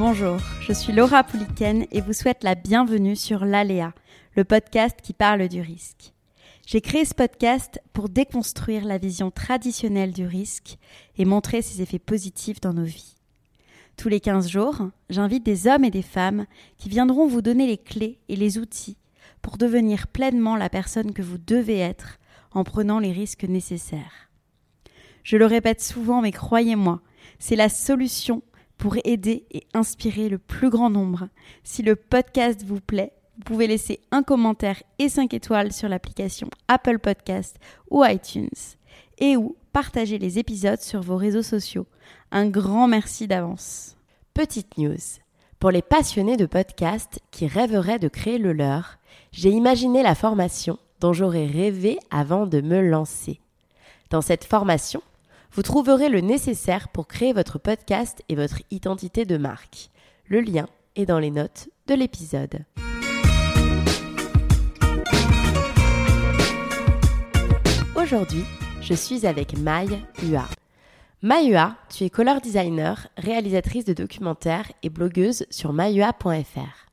Bonjour, je suis Laura Pouliken et vous souhaite la bienvenue sur l'Aléa, le podcast qui parle du risque. J'ai créé ce podcast pour déconstruire la vision traditionnelle du risque et montrer ses effets positifs dans nos vies. Tous les 15 jours, j'invite des hommes et des femmes qui viendront vous donner les clés et les outils pour devenir pleinement la personne que vous devez être en prenant les risques nécessaires. Je le répète souvent, mais croyez-moi, c'est la solution pour aider et inspirer le plus grand nombre. Si le podcast vous plaît, vous pouvez laisser un commentaire et 5 étoiles sur l'application Apple Podcast ou iTunes et ou partager les épisodes sur vos réseaux sociaux. Un grand merci d'avance. Petite news. Pour les passionnés de podcast qui rêveraient de créer le leur, j'ai imaginé la formation dont j'aurais rêvé avant de me lancer. Dans cette formation, vous trouverez le nécessaire pour créer votre podcast et votre identité de marque. Le lien est dans les notes de l'épisode. Aujourd'hui, je suis avec Maï Hua. Maï Hua, tu es color designer, réalisatrice de documentaires et blogueuse sur maïhua.fr.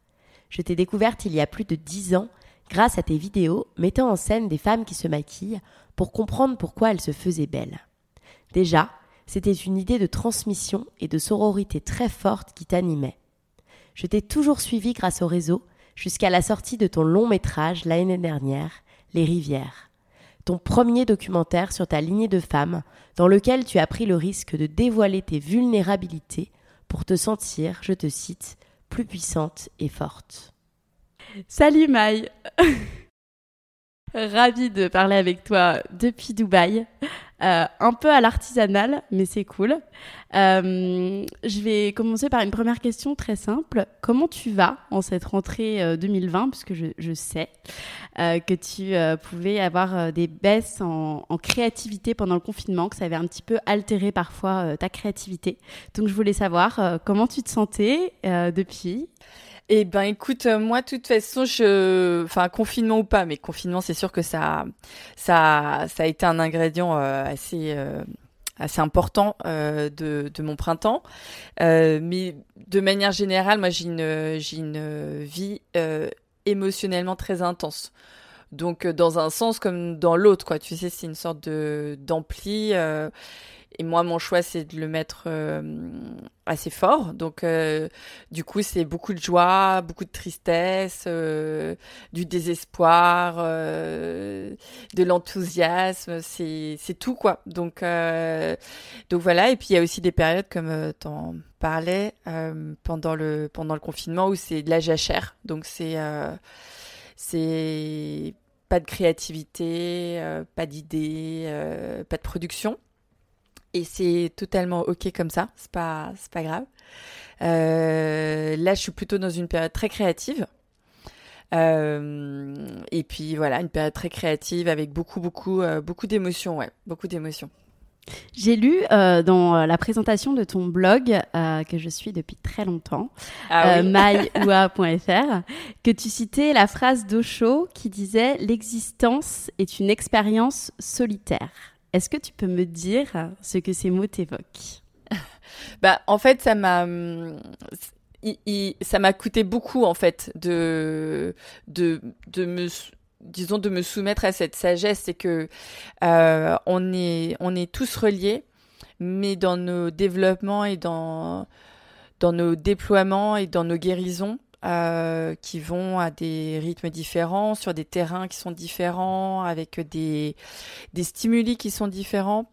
Je t'ai découverte il y a plus de 10 ans grâce à tes vidéos mettant en scène des femmes qui se maquillent pour comprendre pourquoi elles se faisaient belles. Déjà, c'était une idée de transmission et de sororité très forte qui t'animait. Je t'ai toujours suivi grâce au réseau jusqu'à la sortie de ton long métrage l'année dernière, Les Rivières. Ton premier documentaire sur ta lignée de femmes, dans lequel tu as pris le risque de dévoiler tes vulnérabilités pour te sentir, je te cite, plus puissante et forte. Salut Maï Ravie de parler avec toi depuis Dubaï. Euh, un peu à l'artisanal, mais c'est cool. Euh, je vais commencer par une première question très simple. Comment tu vas en cette rentrée 2020 euh, Puisque je, sais que tu pouvais avoir des baisses en, en, créativité pendant le confinement, que ça avait un petit peu altéré parfois ta créativité. Donc je voulais savoir comment tu te sentais depuis? Eh ben écoute, euh, moi de toute façon, je, enfin confinement ou pas, mais confinement, c'est sûr que ça, ça, ça a été un ingrédient euh, assez. Euh, assez important de, de mon printemps, mais de manière générale, moi j'ai une j'ai une vie émotionnellement très intense. Donc dans un sens comme dans l'autre, quoi. Tu sais, c'est une sorte de d'ampli. Et moi, mon choix, c'est de le mettre euh, assez fort. Donc, euh, du coup, c'est beaucoup de joie, beaucoup de tristesse, euh, du désespoir, de l'enthousiasme. C'est, c'est tout, quoi. Donc, donc voilà. Et puis, il y a aussi des périodes, comme tu en parlais, pendant, le, pendant le confinement, où c'est de la jachère. Donc, c'est... c'est pas de créativité, pas d'idées, pas de production et c'est totalement ok comme ça, c'est pas c'est pas grave. Euh, là, je suis plutôt dans une période très créative. Euh, et puis voilà, une période très créative avec beaucoup beaucoup euh, beaucoup d'émotions, ouais, beaucoup d'émotions. J'ai lu dans la présentation de ton blog que je suis depuis très longtemps, ah que tu citais la phrase d'Osho qui disait l'existence est une expérience solitaire. Est-ce que tu peux me dire ce que ces mots t'évoquent Bah, en fait, ça m'a ça m'a coûté beaucoup en fait de de de me disons de me soumettre à cette sagesse. C'est que euh, on est on est tous reliés mais dans nos développements et dans dans nos déploiements et dans nos guérisons euh, qui vont à des rythmes différents, sur des terrains qui sont différents, avec des, des stimuli qui sont différents.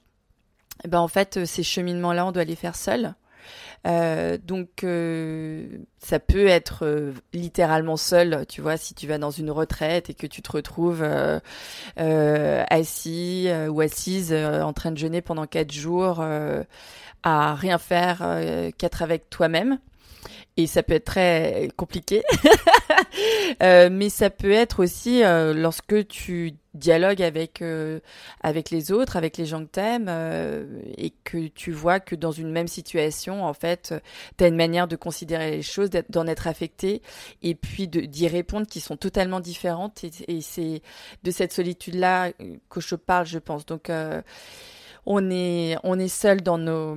Et ben en fait, ces cheminements-là, on doit les faire seuls. donc ça peut être littéralement seul, tu vois, si tu vas dans une retraite et que tu te retrouves assis ou assise en train de jeûner pendant quatre jours à rien faire qu'être avec toi-même et ça peut être très compliqué. euh, mais ça peut être aussi euh, lorsque tu dialogues avec euh, avec les autres, avec les gens que t'aimes, et que tu vois que dans une même situation, en fait, tu as une manière de considérer les choses, d'en être affecté, et puis d'y répondre qui sont totalement différentes. Et, et c'est de cette solitude-là que je parle, je pense. Donc on est on est seul dans nos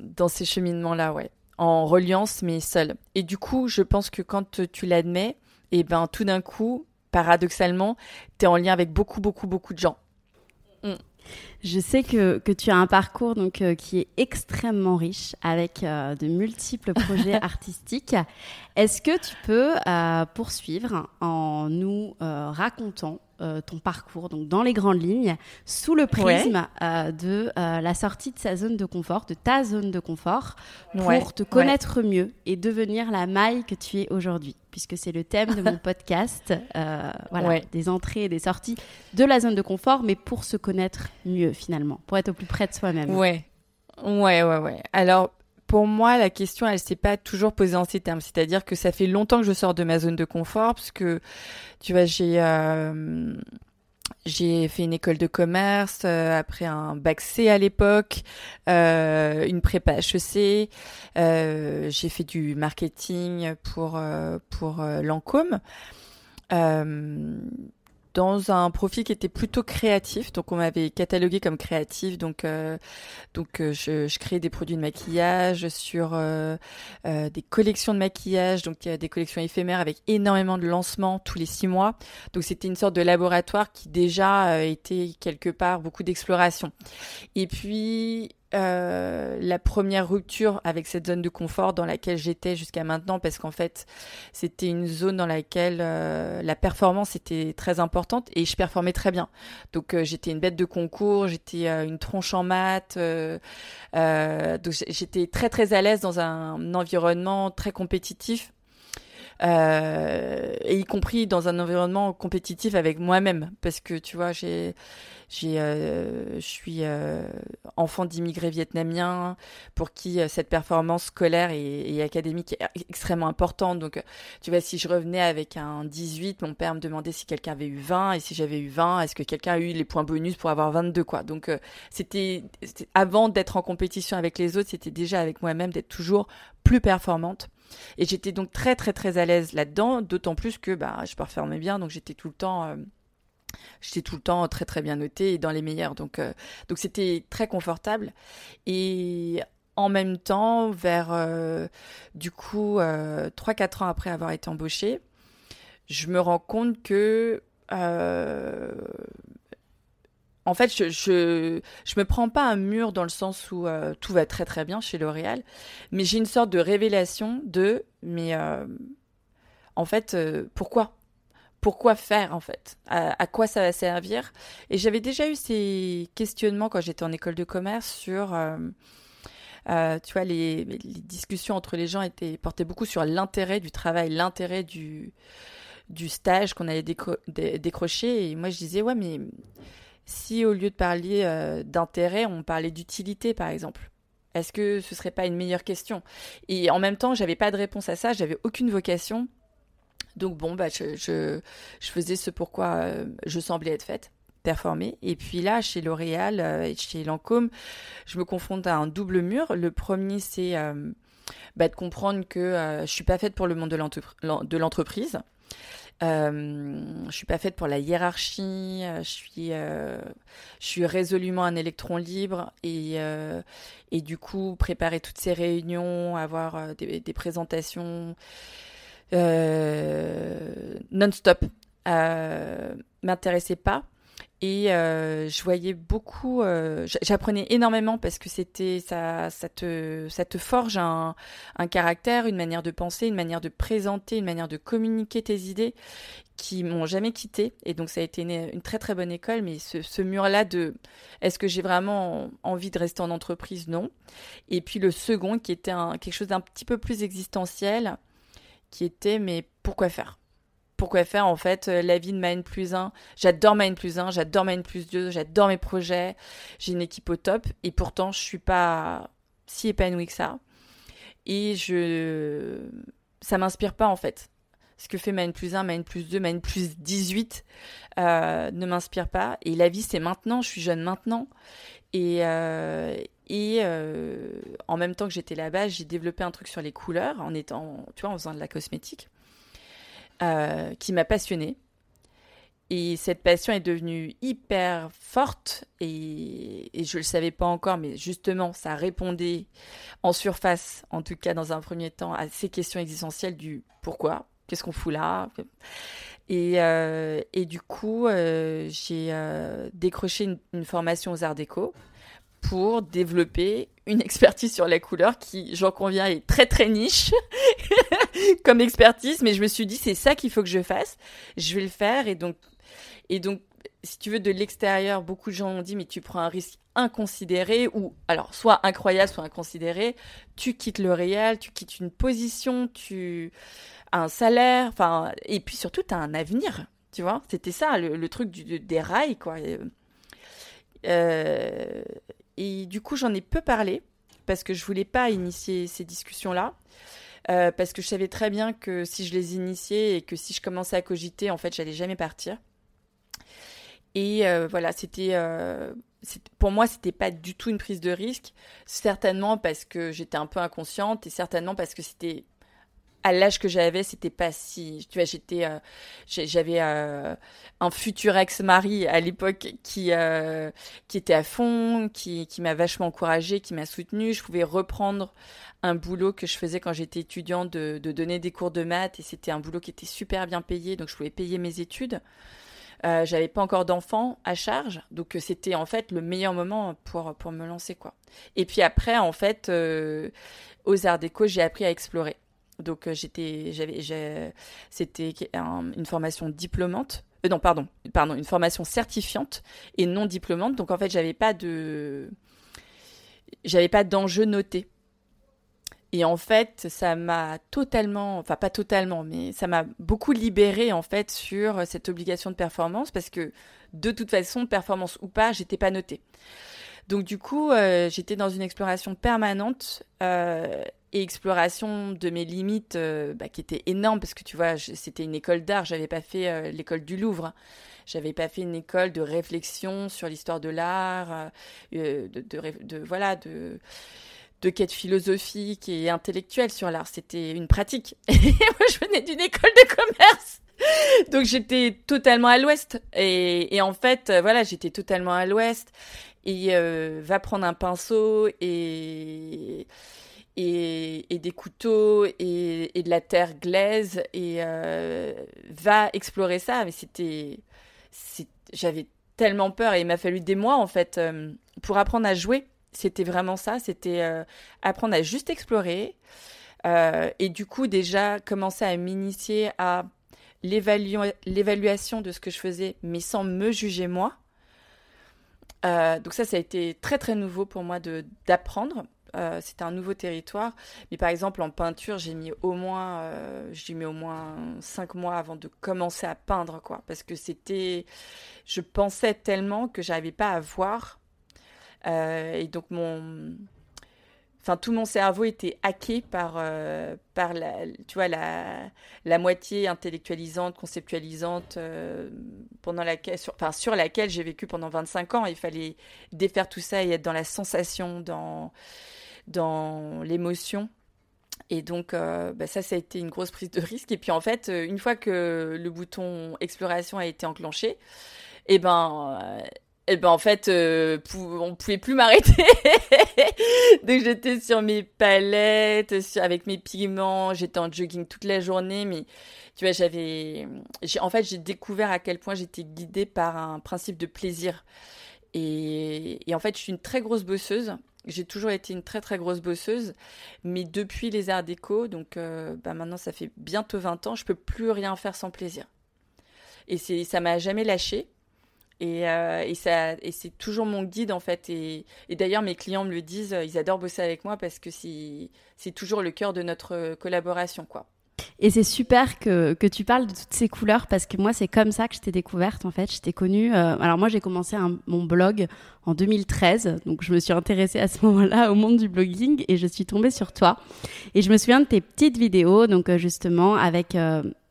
dans ces cheminements là ouais en reliance, mais seul. Et du coup, je pense que quand tu l'admets, et eh ben tout d'un coup, paradoxalement, tu es en lien avec beaucoup, beaucoup, beaucoup de gens. Mm. Je sais que, que, tu as un parcours donc euh, qui est extrêmement riche avec euh, de multiples projets artistiques. Est-ce que tu peux euh, poursuivre en nous racontant ton parcours, donc dans les grandes lignes, sous le prisme euh, de euh, la sortie de sa zone de confort, de ta zone de confort, pour te connaître mieux et devenir la maille que tu es aujourd'hui, puisque c'est le thème de mon podcast, voilà, des entrées et des sorties de la zone de confort, mais pour se connaître mieux finalement, pour être au plus près de soi-même. Ouais, ouais, ouais, ouais. Alors pour moi, la question, elle s'est pas toujours posée en ces termes. C'est-à-dire que ça fait longtemps que je sors de ma zone de confort, parce que, tu vois, j'ai euh, j'ai fait une école de commerce, euh, après un bac C à l'époque, euh, une prépa HEC, euh, j'ai fait du marketing pour pour Lancôme dans un profil qui était plutôt créatif. Donc on m'avait catalogué comme créatif. Donc euh, donc euh, je, je, créais des produits de maquillage sur euh, des collections de maquillage. Donc des collections éphémères avec énormément de lancements tous les six mois. Donc c'était une sorte de laboratoire qui déjà était quelque part beaucoup d'exploration. Et puis euh, la première rupture avec cette zone de confort dans laquelle j'étais jusqu'à maintenant parce qu'en fait c'était une zone dans laquelle euh, la performance était très importante et je performais très bien. Donc euh, j'étais une bête de concours j'étais une tronche en maths donc j'étais très très à l'aise dans un environnement très compétitif et y compris dans un environnement compétitif avec moi-même parce que tu vois j'ai j'ai, euh, je suis euh, enfant d'immigrés vietnamiens pour qui euh, cette performance scolaire et, académique est extrêmement importante. Donc, tu vois, si je revenais avec un 18, mon père me demandait si quelqu'un avait eu 20 et si j'avais eu 20, est-ce que quelqu'un a eu les points bonus pour avoir 22 quoi? Donc, c'était avant d'être en compétition avec les autres, c'était déjà avec moi-même d'être toujours plus performante. Et j'étais donc très très très à l'aise là-dedans, d'autant plus que bah, je performais bien, donc j'étais tout le temps J'étais tout le temps très très bien notée et dans les meilleurs. Donc euh, donc c'était très confortable. Et en même temps, vers euh, du coup euh, 3-4 ans après avoir été embauchée, je me rends compte que euh, en fait, je, je, je me prends pas un mur dans le sens où tout va très très bien chez L'Oréal, mais j'ai une sorte de révélation de mais en fait pourquoi? Pourquoi faire en fait? À, quoi ça va servir? Et j'avais déjà eu ces questionnements quand j'étais en école de commerce sur, euh, euh, tu vois, les, discussions entre les gens étaient portaient beaucoup sur l'intérêt du travail, l'intérêt du du stage qu'on allait décrocher. Et moi, je disais ouais, mais si au lieu de parler euh, d'intérêt, on parlait d'utilité, par exemple. Est-ce que ce serait pas une meilleure question? Et en même temps, j'avais pas de réponse à ça, j'avais aucune vocation donc bon, bah, je, faisais ce pourquoi euh, je semblais être faite performer. Et puis là, chez L'Oréal euh, et chez Lancôme, je me confronte à un double mur. Le premier, c'est bah, de comprendre que je suis pas faite pour le monde de l'entreprise. Euh, je suis pas faite pour la hiérarchie. Je suis, je suis résolument un électron libre et et du coup préparer toutes ces réunions, avoir des, des présentations euh, non-stop euh, m'intéressait pas. Et euh, je voyais beaucoup, euh, j'apprenais énormément parce que c'était ça, ça te, ça te forge un, un, caractère, une manière de penser, une manière de présenter, une manière de communiquer tes idées qui m'ont jamais quitté. Et donc ça a été une, très très bonne école. Mais ce, ce mur-là de, est-ce que j'ai vraiment envie de rester en entreprise? Non. Et puis le second qui était un, quelque chose d'un petit peu plus existentiel, qui était mais pourquoi faire? Pourquoi faire en fait euh, la vie de Maine plus 1. J'adore Maine plus 1, j'adore Maine plus 2, j'adore mes projets, j'ai une équipe au top et pourtant je suis pas si épanouie que ça. Et je ça m'inspire pas en fait. Ce que fait Maine plus 1, Maine plus 2, Maine plus 18 euh, ne m'inspire pas. Et la vie c'est maintenant, je suis jeune maintenant. Et, euh, et en même temps que j'étais là-bas, j'ai développé un truc sur les couleurs en étant, tu vois, en faisant de la cosmétique. Euh, qui m'a passionnée. Et cette passion est devenue hyper forte et, je ne le savais pas encore, mais justement, ça répondait en surface, en tout cas dans un premier temps, à ces questions existentielles du pourquoi, qu'est-ce qu'on fout là? Et, euh, et, du coup, euh, j'ai décroché une, une, formation aux arts déco pour développer une expertise sur la couleur qui, j'en conviens, est très très niche comme expertise, mais je me suis dit c'est ça qu'il faut que je fasse, je vais le faire et donc et donc si tu veux de l'extérieur, beaucoup de gens ont dit mais tu prends un risque inconsidéré ou alors soit incroyable soit inconsidéré, tu quittes le réel, tu quittes une position, tu un salaire, enfin et puis surtout tu as un avenir, tu vois, c'était ça le, truc du, des rails quoi. Euh, et du coup, j'en ai peu parlé parce que je voulais pas initier ces discussions-là. Euh, parce que je savais très bien que si je les initiais et que si je commençais à cogiter, en fait, j'allais jamais partir. Et euh, voilà, c'était euh, pour moi, c'était pas du tout une prise de risque, certainement parce que j'étais un peu inconsciente et certainement parce que c'était à l'âge que j'avais, c'était pas si. Tu vois, j'étais, euh, j'avais euh, un futur ex-mari à l'époque qui euh, qui était à fond, qui qui m'a vachement encouragée, qui m'a soutenue. Je pouvais reprendre un boulot que je faisais quand j'étais étudiante de, donner des cours de maths et c'était un boulot qui était super bien payé, donc je pouvais payer mes études. J'avais pas encore d'enfants à charge, donc c'était en fait le meilleur moment pour pour me lancer quoi. Et puis après en fait aux Arts Déco, j'ai appris à explorer. Donc euh, j'étais, j'avais, c'était une formation diplômante. Euh, non, pardon, pardon, une formation certifiante et non diplômante. Donc en fait, j'avais pas de, j'avais pas d'enjeu noté. Et en fait, ça m'a totalement, enfin pas totalement, mais ça m'a beaucoup libéré en fait sur cette obligation de performance parce que de toute façon, performance ou pas, j'étais pas notée. Donc du coup, euh, j'étais dans une exploration permanente euh, et exploration de mes limites euh, bah, qui était énorme parce que tu vois, c'était une école d'art, j'avais pas fait l'école du Louvre. J'avais pas fait une école de réflexion sur l'histoire de l'art, de, de, voilà, de de quête philosophique et intellectuelle sur l'art. C'était une pratique. Et moi, je venais d'une école de commerce. Donc j'étais totalement à l'ouest. Et, et, en fait, voilà, j'étais totalement à l'ouest et euh, va prendre un pinceau et, et, des couteaux et, de la terre glaise et euh, va explorer ça. Mais c'était, j'avais tellement peur et il m'a fallu des mois en fait euh, pour apprendre à jouer. C'était vraiment ça, c'était apprendre à juste explorer et du coup déjà commencer à m'initier à l'évaluation de ce que je faisais, mais sans me juger moi. Euh, donc ça, ça a été très très nouveau pour moi d'apprendre. Euh, c'était un nouveau territoire. Mais par exemple, en peinture, j'ai mis au moins, euh, j'ai mis au moins cinq mois avant de commencer à peindre, quoi. Parce que c'était, je pensais tellement que j'arrivais pas à voir. Euh, et donc mon, enfin tout mon cerveau était hacké par euh, par la tu vois la la moitié intellectualisante conceptualisante euh, pendant laquelle sur, enfin sur laquelle j'ai vécu pendant 25 ans il fallait défaire tout ça et être dans la sensation dans dans l'émotion et donc euh, bah ça ça a été une grosse prise de risque et puis en fait une fois que le bouton exploration a été enclenché et eh ben et ben en fait, euh, on pouvait plus m'arrêter. Donc j'étais sur mes palettes, avec mes pigments, j'étais en jogging toute la journée, mais tu vois, j'avais, en fait, j'ai découvert à quel point j'étais guidée par un principe de plaisir. Et, en fait, je suis une très grosse bosseuse. J'ai toujours été une très très grosse bosseuse, mais depuis les arts déco, donc euh, bah maintenant ça fait bientôt 20 ans, je peux plus rien faire sans plaisir. Et c'est ça m'a jamais lâché. Et, euh, c'est toujours mon guide en fait. Et, d'ailleurs, mes clients me le disent, ils adorent bosser avec moi parce que c'est, c'est toujours le cœur de notre collaboration, quoi. Et c'est super que, que, tu parles de toutes ces couleurs parce que moi, c'est comme ça que je t'ai découverte en fait. Je t'ai connue. Euh, alors, moi, j'ai commencé mon blog en 2013. Donc, je me suis intéressée à ce moment-là au monde du blogging et je suis tombée sur toi. Et je me souviens de tes petites vidéos, donc euh, justement, avec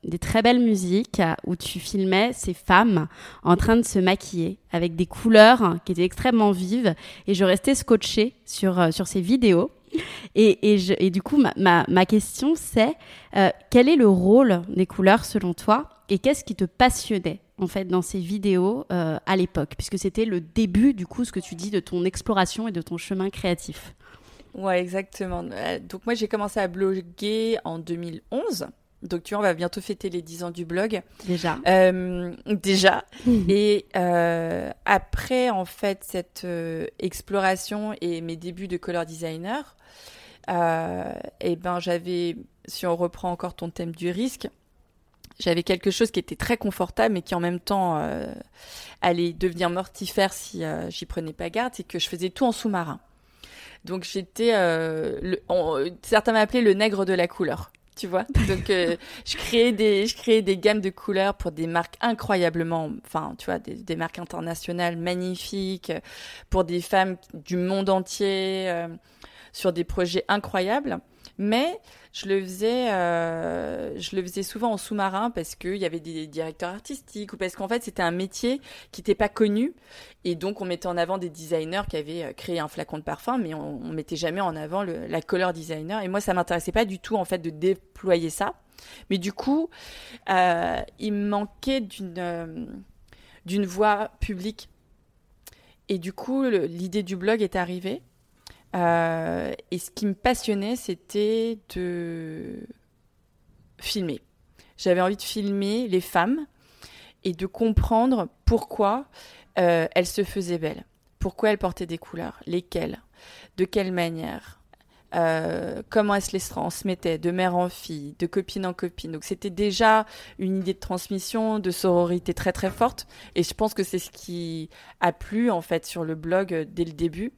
des très belles musiques où tu filmais ces femmes en train de se maquiller avec des couleurs qui étaient extrêmement vives et je restais scotchée sur, euh, sur ces vidéos. Et, du coup, ma, question, c'est euh, quel est le rôle des couleurs selon toi et qu'est-ce qui te passionnait en fait dans ces vidéos euh, à l'époque, puisque c'était le début du coup, ce que tu dis de ton exploration et de ton chemin créatif. Ouais, exactement. Donc moi, j'ai commencé à bloguer en 2011. Donc, tu vois, on va bientôt fêter les 10 ans du blog. Déjà. Euh, déjà. et euh, après, en fait, cette euh, exploration et mes débuts de color designer, et eh ben, j'avais, si on reprend encore ton thème du risque, j'avais quelque chose qui était très confortable, mais qui en même temps allait devenir mortifère si j'y prenais pas garde, c'est que je faisais tout en sous-marin. Donc j'étais, certains m'appelaient le nègre de la couleur tu vois. Donc euh, je créais des je créais des gammes de couleurs pour des marques incroyablement enfin, tu vois, des, marques internationales magnifiques pour des femmes du monde entier euh, sur des projets incroyables, mais je le faisais, euh, je le faisais souvent en sous-marin parce qu'il y avait des directeurs artistiques ou parce qu'en fait c'était un métier qui n'était pas connu et donc on mettait en avant des designers qui avaient euh, créé un flacon de parfum, mais on, on mettait jamais en avant la color designer. Et moi ça m'intéressait pas du tout en fait de déployer ça, mais du coup euh, il me manquait d'une d'une voix publique. Et du coup, l'idée du blog est arrivée. Euh, et ce qui me passionnait, c'était de filmer. J'avais envie de filmer les femmes et de comprendre pourquoi euh, elles se faisaient belles, pourquoi elles portaient des couleurs, lesquelles, de quelle manière, euh, comment elle se les transmettait de mère en fille, de copine en copine. Donc c'était déjà une idée de transmission, de sororité très très forte. Et je pense que c'est ce qui a plu en fait sur le blog euh, dès le début.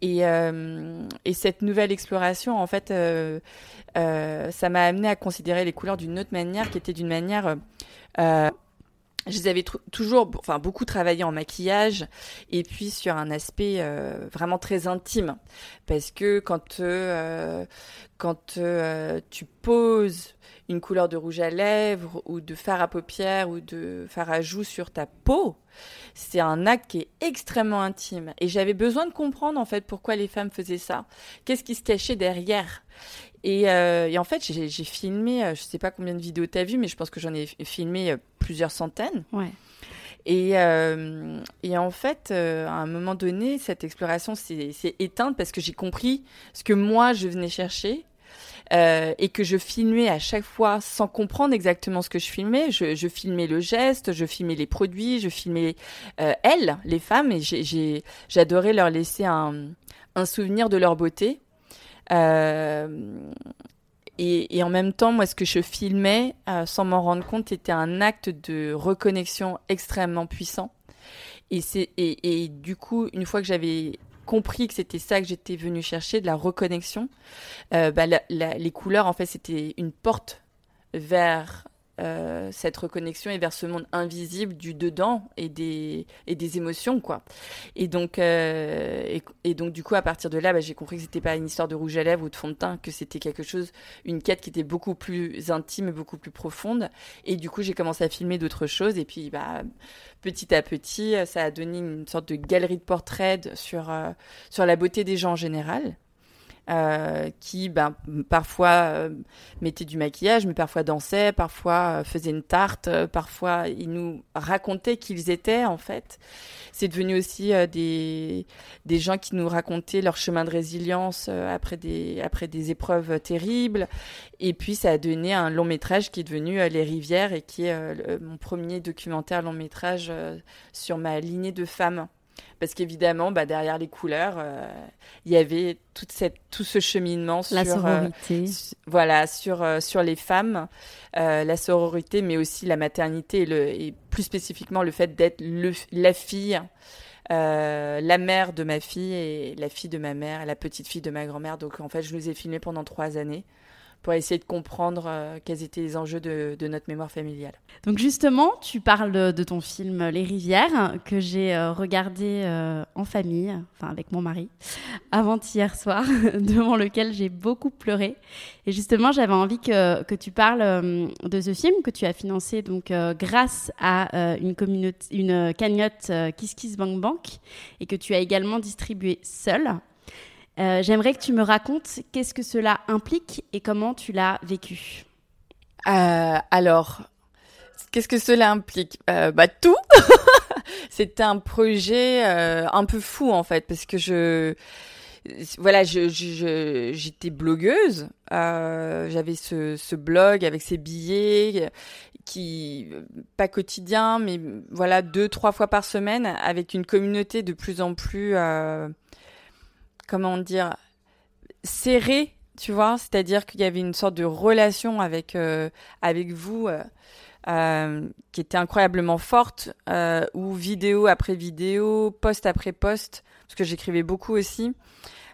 Et, euh, et cette nouvelle exploration, en fait, ça m'a amené à considérer les couleurs d'une autre manière, qui était d'une manière je les avais toujours, beaucoup travaillé en maquillage et puis sur un aspect euh, vraiment très intime, parce que quand euh, euh, tu poses une couleur de rouge à lèvres ou de fard à paupières ou de fard à joues sur ta peau, c'est un acte qui est extrêmement intime. Et j'avais besoin de comprendre en fait pourquoi les femmes faisaient ça, qu'est-ce qui se cachait derrière? Et, euh, et en fait, j'ai filmé, euh, je sais pas combien de vidéos tu as vu, mais je pense que j'en ai filmé euh, plusieurs centaines. Ouais. Et, euh, et en fait, euh, à un moment donné, cette exploration s'est éteinte parce que j'ai compris ce que moi je venais chercher. Euh, et que je filmais à chaque fois sans comprendre exactement ce que je filmais. Je, je filmais le geste, je filmais les produits, je filmais euh, elles, les femmes, et j'adorais leur laisser un, un souvenir de leur beauté. Euh, et, en même temps, moi, ce que je filmais, euh, sans m'en rendre compte, était un acte de reconnexion extrêmement puissant. Et, c'est, et, du coup, une fois que j'avais compris que c'était ça que j'étais venue chercher, de la reconnexion, euh, bah, les couleurs, en fait, c'était une porte vers euh, cette reconnexion et vers ce monde invisible du dedans et des et des émotions quoi. Et donc euh, et, donc du coup à partir de là bah, j'ai compris que c'était pas une histoire de rouge à lèvres ou de fond de teint que c'était quelque chose une quête qui était beaucoup plus intime et beaucoup plus profonde. Et du coup j'ai commencé à filmer d'autres choses et puis bah petit à petit ça a donné une sorte de galerie de portraits sur euh, sur la beauté des gens en général euh, qui ben, parfois euh, mettaient du maquillage, mais parfois dansaient, parfois euh, faisaient une tarte, parfois ils nous racontaient qui ils étaient en fait. C'est devenu aussi des, des gens qui nous racontaient leur chemin de résilience après, des, après des épreuves terribles. Et puis ça a donné un long métrage qui est devenu Les Rivières et qui est mon premier documentaire long métrage sur ma lignée de femmes parce qu'évidemment, bah, derrière les couleurs, euh, il y avait toute cette, tout ce cheminement la sur, euh, voilà, sur, euh, sur les femmes, la sororité, mais aussi la maternité et, le, et plus spécifiquement le fait d'être la fille, la mère de ma fille et la fille de ma mère, la petite fille de ma grand-mère. Donc en fait, je nous ai filmés pendant trois années pour essayer de comprendre euh, quels étaient les enjeux de, notre mémoire familiale. Donc justement, tu parles de, ton film Les Rivières que j'ai euh, regardé euh, en famille, enfin avec mon mari, avant-hier soir, devant lequel j'ai beaucoup pleuré. Et justement, j'avais envie que, que, tu parles de ce film que tu as financé donc grâce à une, communauté, une cagnotte Kiss Kiss Bank Bank et que tu as également distribué seul euh, j'aimerais que tu me racontes qu'est-ce que cela implique et comment tu l'as vécu. Euh, alors, qu'est-ce que cela implique? Euh, Bah tout. C'est un projet un peu fou en fait parce que je voilà, j'étais blogueuse. j'avais ce, ce, blog avec ses billets qui pas quotidien, mais voilà deux trois fois par semaine avec une communauté de plus en plus comment dire, serré, tu vois, c'est-à-dire qu'il y avait une sorte de relation avec euh, avec vous euh, euh, qui était incroyablement forte, ou vidéo après vidéo, post après post, parce que j'écrivais beaucoup aussi.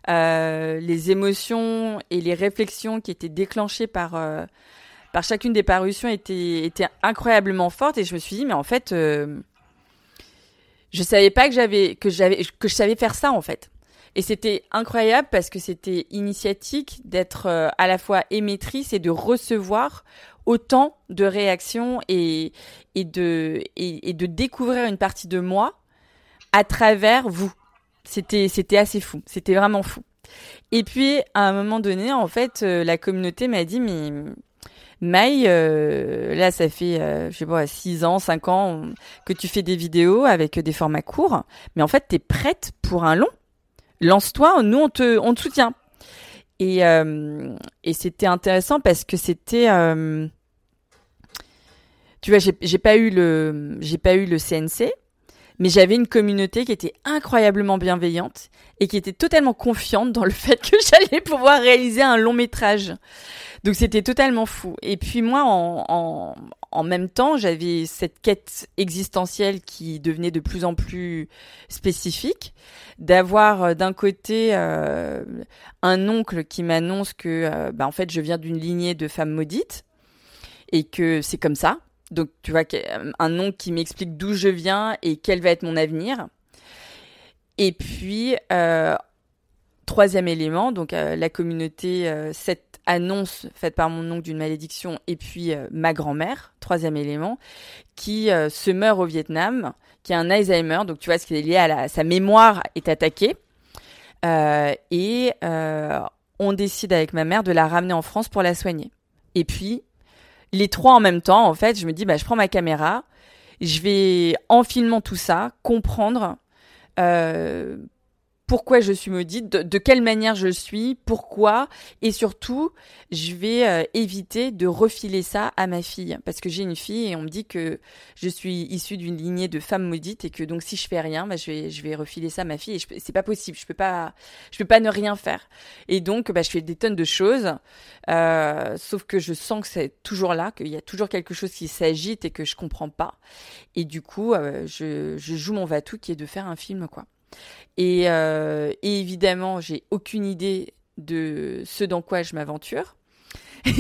les émotions et les réflexions qui étaient déclenchées par par chacune des parutions étaient étaient incroyablement fortes et je me suis dit mais en fait je savais pas que j'avais que j'avais que je savais faire ça en fait et c'était incroyable parce que c'était initiatique d'être euh, à la fois émettrice et de recevoir autant de réactions et, de, découvrir une partie de moi à travers vous. C'était, assez fou. C'était vraiment fou. Et puis, à un moment donné, en fait, euh, la communauté m'a dit, mais Maï, euh, là, ça fait, je sais pas, 6 ans, 5 ans que tu fais des vidéos avec des formats courts, mais en fait, tu es prête pour un long lance-toi, nous on te, on te soutient. Et, euh, et c'était intéressant parce que c'était, euh, tu vois, j'ai pas eu le, j'ai pas eu le CNC, mais j'avais une communauté qui était incroyablement bienveillante et qui était totalement confiante dans le fait que j'allais pouvoir réaliser un long métrage. Donc c'était totalement fou. Et puis moi, en, en, en même temps, j'avais cette quête existentielle qui devenait de plus en plus spécifique, d'avoir euh, d'un côté euh, un oncle qui m'annonce que, euh, bah, en fait, je viens d'une lignée de femmes maudites et que c'est comme ça. Donc, tu vois, un oncle qui m'explique d'où je viens et quel va être mon avenir. Et puis, troisième élément, donc la communauté, cette annonce faite par mon oncle d'une malédiction et puis euh, ma grand-mère, troisième élément, qui euh, se meurt au Vietnam, qui a un Alzheimer, donc tu vois ce qui est lié à la, sa mémoire est attaquée. Euh, et on décide avec ma mère de la ramener en France pour la soigner. Et puis, les trois en même temps, en fait, je me dis, bah, je prends ma caméra, je vais, en filmant tout ça, comprendre pourquoi je suis maudite, de, quelle manière je suis, pourquoi, et surtout, je vais euh, éviter de refiler ça à ma fille, parce que j'ai une fille et on me dit que je suis issue d'une lignée de femmes maudites et que donc si je fais rien, bah, je vais je vais refiler ça à ma fille et c'est pas possible, je peux pas je peux pas ne rien faire. Et donc bah, je fais des tonnes de choses, euh, sauf que je sens que c'est toujours là, qu'il y a toujours quelque chose qui s'agite et que je comprends pas. Et du coup, euh, je, je joue mon vatou qui est de faire un film quoi. Euh, et, évidemment, j'ai aucune idée de ce dans quoi je m'aventure.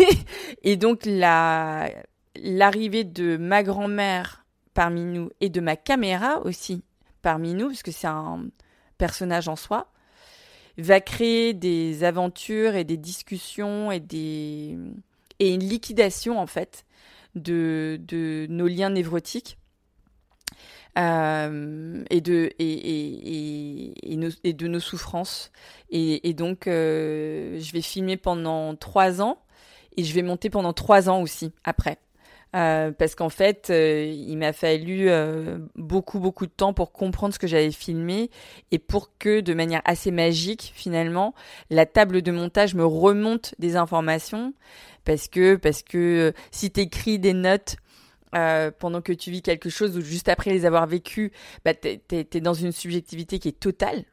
et donc, la, l'arrivée de ma grand-mère parmi nous et de ma caméra aussi parmi nous, parce que c'est un personnage en soi, va créer des aventures et des discussions et, des, et une liquidation, en fait, de, de nos liens névrotiques euh, et de et, et, de nos souffrances. Et, donc, je vais filmer pendant trois ans et je vais monter pendant trois ans aussi après. Euh, parce qu'en fait, euh, il m'a fallu euh, beaucoup, beaucoup de temps pour comprendre ce que j'avais filmé et pour que, de manière assez magique, finalement, la table de montage me remonte des informations. Parce que, parce que si tu écris des notes pendant que tu vis quelque chose ou juste après les avoir vécues, bah, tu es dans une subjectivité qui est totale.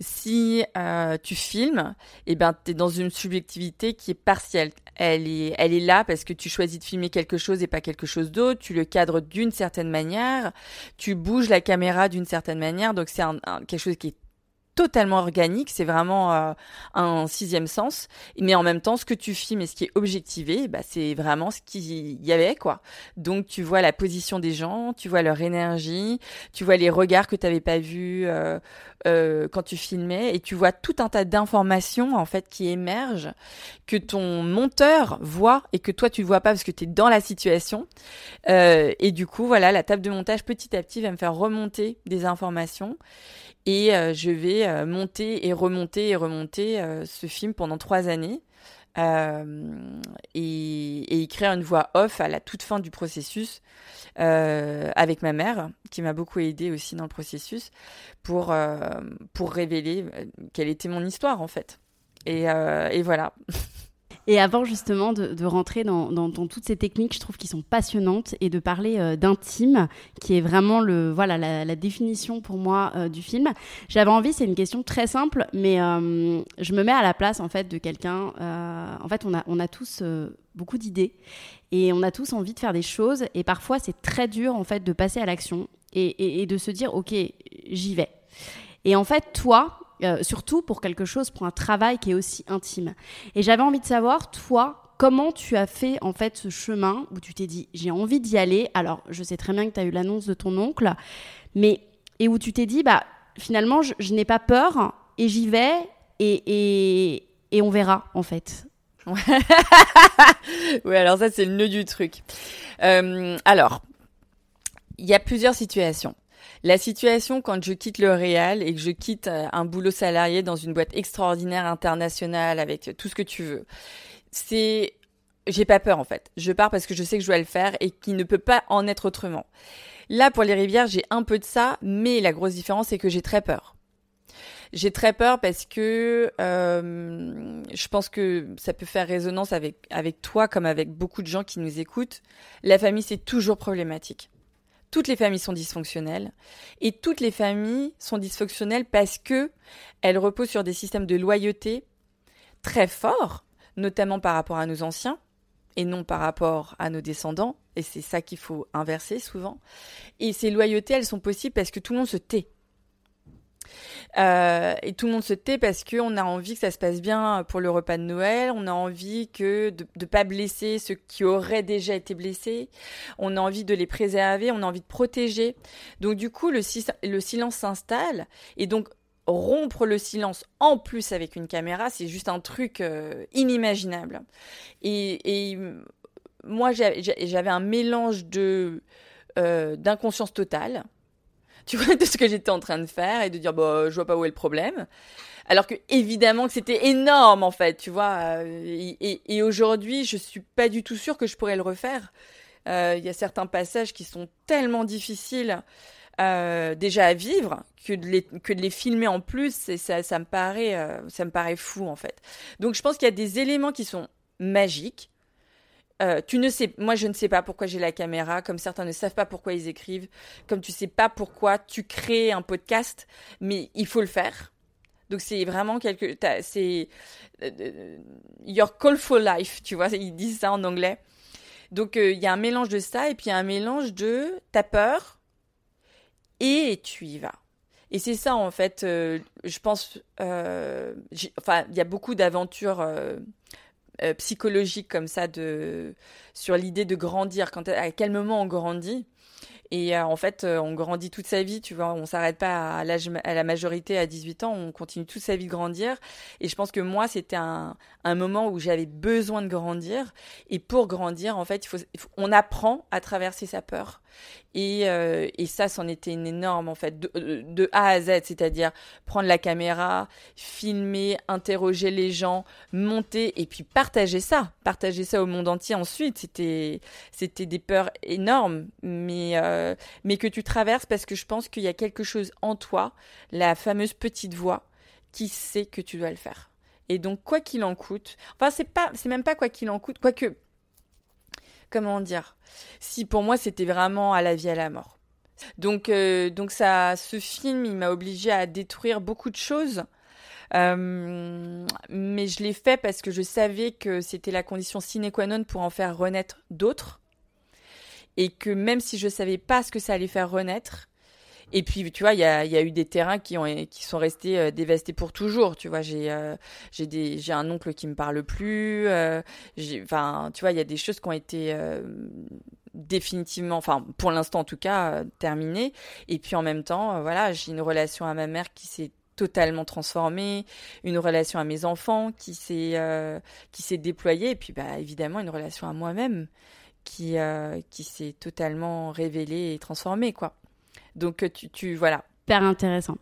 Si euh, tu filmes, eh ben, tu es dans une subjectivité qui est partielle. Elle est, elle est là parce que tu choisis de filmer quelque chose et pas quelque chose d'autre. Tu le cadres d'une certaine manière. Tu bouges la caméra d'une certaine manière. Donc c'est quelque chose qui est totalement organique, c'est vraiment euh, un sixième sens. Mais en même temps, ce que tu filmes et ce qui est objectivé, bah, c'est vraiment ce qu'il y avait, quoi. Donc tu vois la position des gens, tu vois leur énergie, tu vois les regards que tu n'avais pas vus euh, euh, quand tu filmais, et tu vois tout un tas d'informations en fait qui émergent, que ton monteur voit et que toi tu ne vois pas parce que tu es dans la situation. et du coup, voilà, la table de montage petit à petit va me faire remonter des informations et euh, je vais euh, monter et remonter et remonter euh, ce film pendant trois années. Et, écrire une voix off à la toute fin du processus avec ma mère, qui m'a beaucoup aidé aussi dans le processus, pour, pour révéler quelle était mon histoire en fait. Et, et voilà. Et avant justement de, rentrer dans, toutes ces techniques, je trouve qu'ils sont passionnantes et de parler euh, d'intime, qui est vraiment le voilà la, définition pour moi euh, du film. J'avais envie, c'est une question très simple, mais euh, je me mets à la place en fait de quelqu'un. en fait, on a on a tous beaucoup d'idées et on a tous envie de faire des choses et parfois c'est très dur en fait de passer à l'action et de se dire ok j'y vais. Et en fait, toi, euh, surtout pour quelque chose, pour un travail qui est aussi intime. Et j'avais envie de savoir, toi, comment tu as fait en fait ce chemin où tu t'es dit j'ai envie d'y aller. Alors, je sais très bien que tu as eu l'annonce de ton oncle, mais et où tu t'es dit bah finalement je, n'ai pas peur et j'y vais et, et, et on verra en fait. oui, alors ça c'est le nœud du truc. Euh, alors, il y a plusieurs situations. La situation quand je quitte le Réal et que je quitte euh, un boulot salarié dans une boîte extraordinaire internationale avec tout ce que tu veux, c'est j'ai pas peur en fait. Je pars parce que je sais que je dois le faire et qu'il ne peut pas en être autrement. Là pour les rivières, j'ai un peu de ça, mais la grosse différence c'est que j'ai très peur. J'ai très peur parce que euh, je pense que ça peut faire résonance avec avec toi comme avec beaucoup de gens qui nous écoutent. La famille c'est toujours problématique toutes les familles sont dysfonctionnelles et toutes les familles sont dysfonctionnelles parce que elles reposent sur des systèmes de loyauté très forts, notamment par rapport à nos anciens et non par rapport à nos descendants et c'est ça qu'il faut inverser souvent. Et ces loyautés, elles sont possibles parce que tout le monde se tait. Euh, et tout le monde se tait parce qu'on a envie que ça se passe bien pour le repas de Noël, on a envie que de ne pas blesser ceux qui auraient déjà été blessés, on a envie de les préserver, on a envie de protéger. Donc du coup, le, le silence s'installe et donc rompre le silence en plus avec une caméra, c'est juste un truc euh, inimaginable. Et, et moi, j'avais un mélange de euh, d'inconscience totale tu vois, de ce que j'étais en train de faire et de dire, bah, je vois pas où est le problème. Alors que, évidemment, que c'était énorme, en fait, tu vois. Euh, et, et, aujourd'hui, je suis pas du tout sûre que je pourrais le refaire. Euh, il y a certains passages qui sont tellement difficiles euh, déjà à vivre que de les, que de les filmer en plus, ça, ça, me paraît, ça me paraît fou, en fait. Donc, je pense qu'il y a des éléments qui sont magiques euh, tu ne sais, moi je ne sais pas pourquoi j'ai la caméra, comme certains ne savent pas pourquoi ils écrivent, comme tu sais pas pourquoi tu crées un podcast, mais il faut le faire. Donc c'est vraiment quelque, c'est euh, your call for life, tu vois, ils disent ça en anglais. Donc euh, il y a un mélange de ça et puis un mélange de ta peur et tu y vas. Et c'est ça en fait, je pense, enfin il y a beaucoup d'aventures euh, psychologique comme ça de sur l'idée de grandir. Quand à quel moment on grandit et euh, en fait, euh, on grandit toute sa vie, tu vois, on s'arrête pas à l'âge à la majorité à 18 ans, on continue toute sa vie de grandir et je pense que moi, c'était un, un moment où j'avais besoin de grandir et pour grandir, en fait, il faut, on apprend à traverser sa peur. Et, euh, et ça, c'en était une énorme, en fait, de, de A à Z, c'est-à-dire prendre la caméra, filmer, interroger les gens, monter et puis partager ça, partager ça au monde entier ensuite. C'était, c'était des peurs énormes, mais, euh, mais que tu traverses parce que je pense qu'il y a quelque chose en toi, la fameuse petite voix, qui sait que tu dois le faire. Et donc, quoi qu'il en coûte, enfin, c'est pas, c'est même pas quoi qu'il en coûte, quoique, comment dire, si pour moi c'était vraiment à la vie à la mort. Donc, euh, ça, ce film, il m'a obligé à détruire beaucoup de choses. Euh, mais je l'ai fait parce que je savais que c'était la condition sine qua non pour en faire renaître d'autres. Et que même si je savais pas ce que ça allait faire renaître, et puis, tu vois, il y a, y a, eu des terrains qui, ont, qui sont restés euh, dévastés pour toujours. Tu vois, j'ai euh, un oncle qui me parle plus. Euh, enfin, tu vois, il y a des choses qui ont été euh, définitivement, enfin, pour l'instant en tout cas, terminées. Et puis en même temps, voilà, j'ai une relation à ma mère qui s'est totalement transformée, une relation à mes enfants qui s'est s'est déployée, et puis bah évidemment une relation à moi-même qui qui s'est totalement révélée et transformée, quoi. Donc tu, tu voilà. Super intéressant.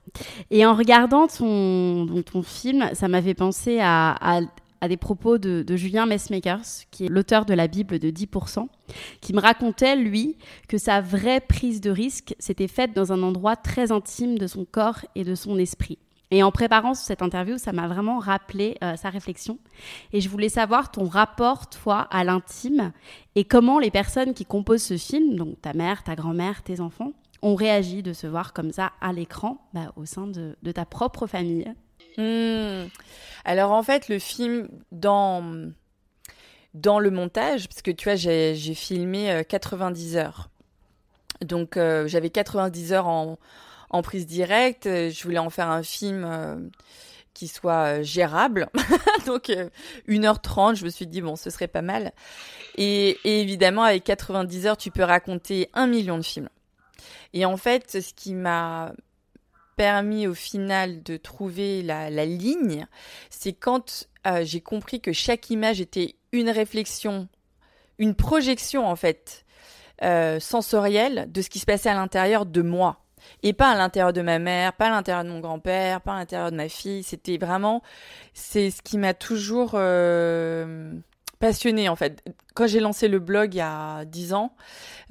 Et en regardant ton, film, ça m'avait pensé à, des propos de, de, Julien Messmakers, qui est l'auteur de la Bible de 10%, qui me racontait, lui, que sa vraie prise de risque s'était faite dans un endroit très intime de son corps et de son esprit. Et en préparant cette interview, ça m'a vraiment rappelé euh, sa réflexion. Et je voulais savoir ton rapport, toi, à l'intime et comment les personnes qui composent ce film, donc ta mère, ta grand-mère, tes enfants, ont réagi de se voir comme ça à l'écran bah, au sein de, ta propre famille hmm. Alors en fait, le film, dans, dans le montage, parce que tu vois, j'ai filmé 90 euh, heures. Donc euh, j'avais 90 heures en, en, prise directe. Je voulais en faire un film euh, qui soit gérable. Donc 1h30, je me suis dit, bon, ce serait pas mal. Et évidemment, avec 90 heures, tu peux raconter un million de films. Et en fait, ce qui m'a permis au final de trouver la, ligne, c'est quand euh, j'ai compris que chaque image était une réflexion, une projection en fait euh, sensorielle de ce qui se passait à l'intérieur de moi. Et pas à l'intérieur de ma mère, pas à l'intérieur de mon grand-père, pas à l'intérieur de ma fille. C'était vraiment, c'est ce qui m'a toujours euh, passionnée en fait. Quand j'ai lancé le blog il y a dix ans,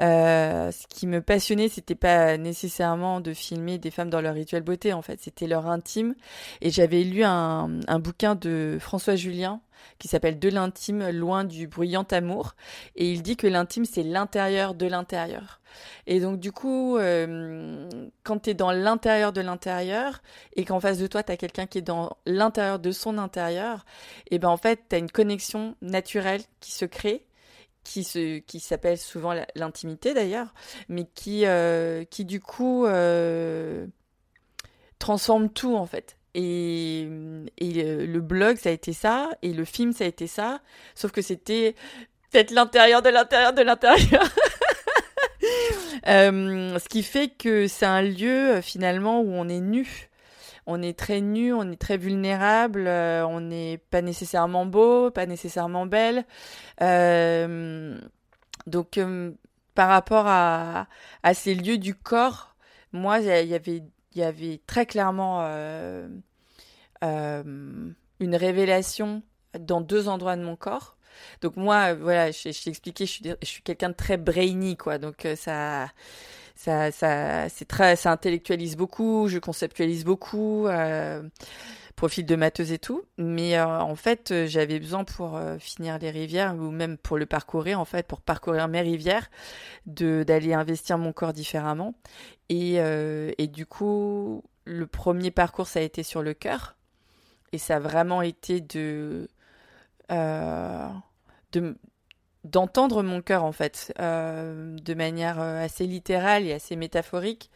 euh, ce qui me passionnait, c'était pas nécessairement de filmer des femmes dans leur rituel beauté en fait, c'était leur intime. Et j'avais lu un, un bouquin de François Julien qui s'appelle De l'intime, loin du bruyant amour. Et il dit que l'intime, c'est l'intérieur de l'intérieur. Et donc, du coup, euh, quand tu es dans l'intérieur de l'intérieur et qu'en face de toi, tu as quelqu'un qui est dans l'intérieur de son intérieur, et ben en fait, tu as une connexion naturelle qui se crée qui se qui s'appelle souvent l'intimité d'ailleurs mais qui euh, qui du coup euh, transforme tout en fait et, le blog, ça a été ça, et le film, ça a été ça, sauf que c'était peut-être l'intérieur de l'intérieur de l'intérieur. Euh, ce qui fait que c'est un lieu finalement où on est nu. On est très nu, on est très vulnérable, euh, on n'est pas nécessairement beau, pas nécessairement belle. Euh, donc par rapport à, à, ces lieux du corps, moi, il y avait il y avait très clairement euh, euh, une révélation dans deux endroits de mon corps. Donc moi, voilà, je, t'ai expliqué, je suis, je suis quelqu'un de très brainy, quoi. Donc euh, ça, ça, ça, c'est très, ça intellectualise beaucoup, je conceptualise beaucoup. Euh, profil de matheuse et tout. Mais euh, en fait, euh, j'avais besoin pour euh, finir les rivières ou même pour le parcourir, en fait, pour parcourir mes rivières, d'aller investir mon corps différemment. Et, et du coup, le premier parcours, ça a été sur le cœur. Et ça a vraiment été de, de d'entendre mon cœur en fait de manière assez littérale et assez métaphorique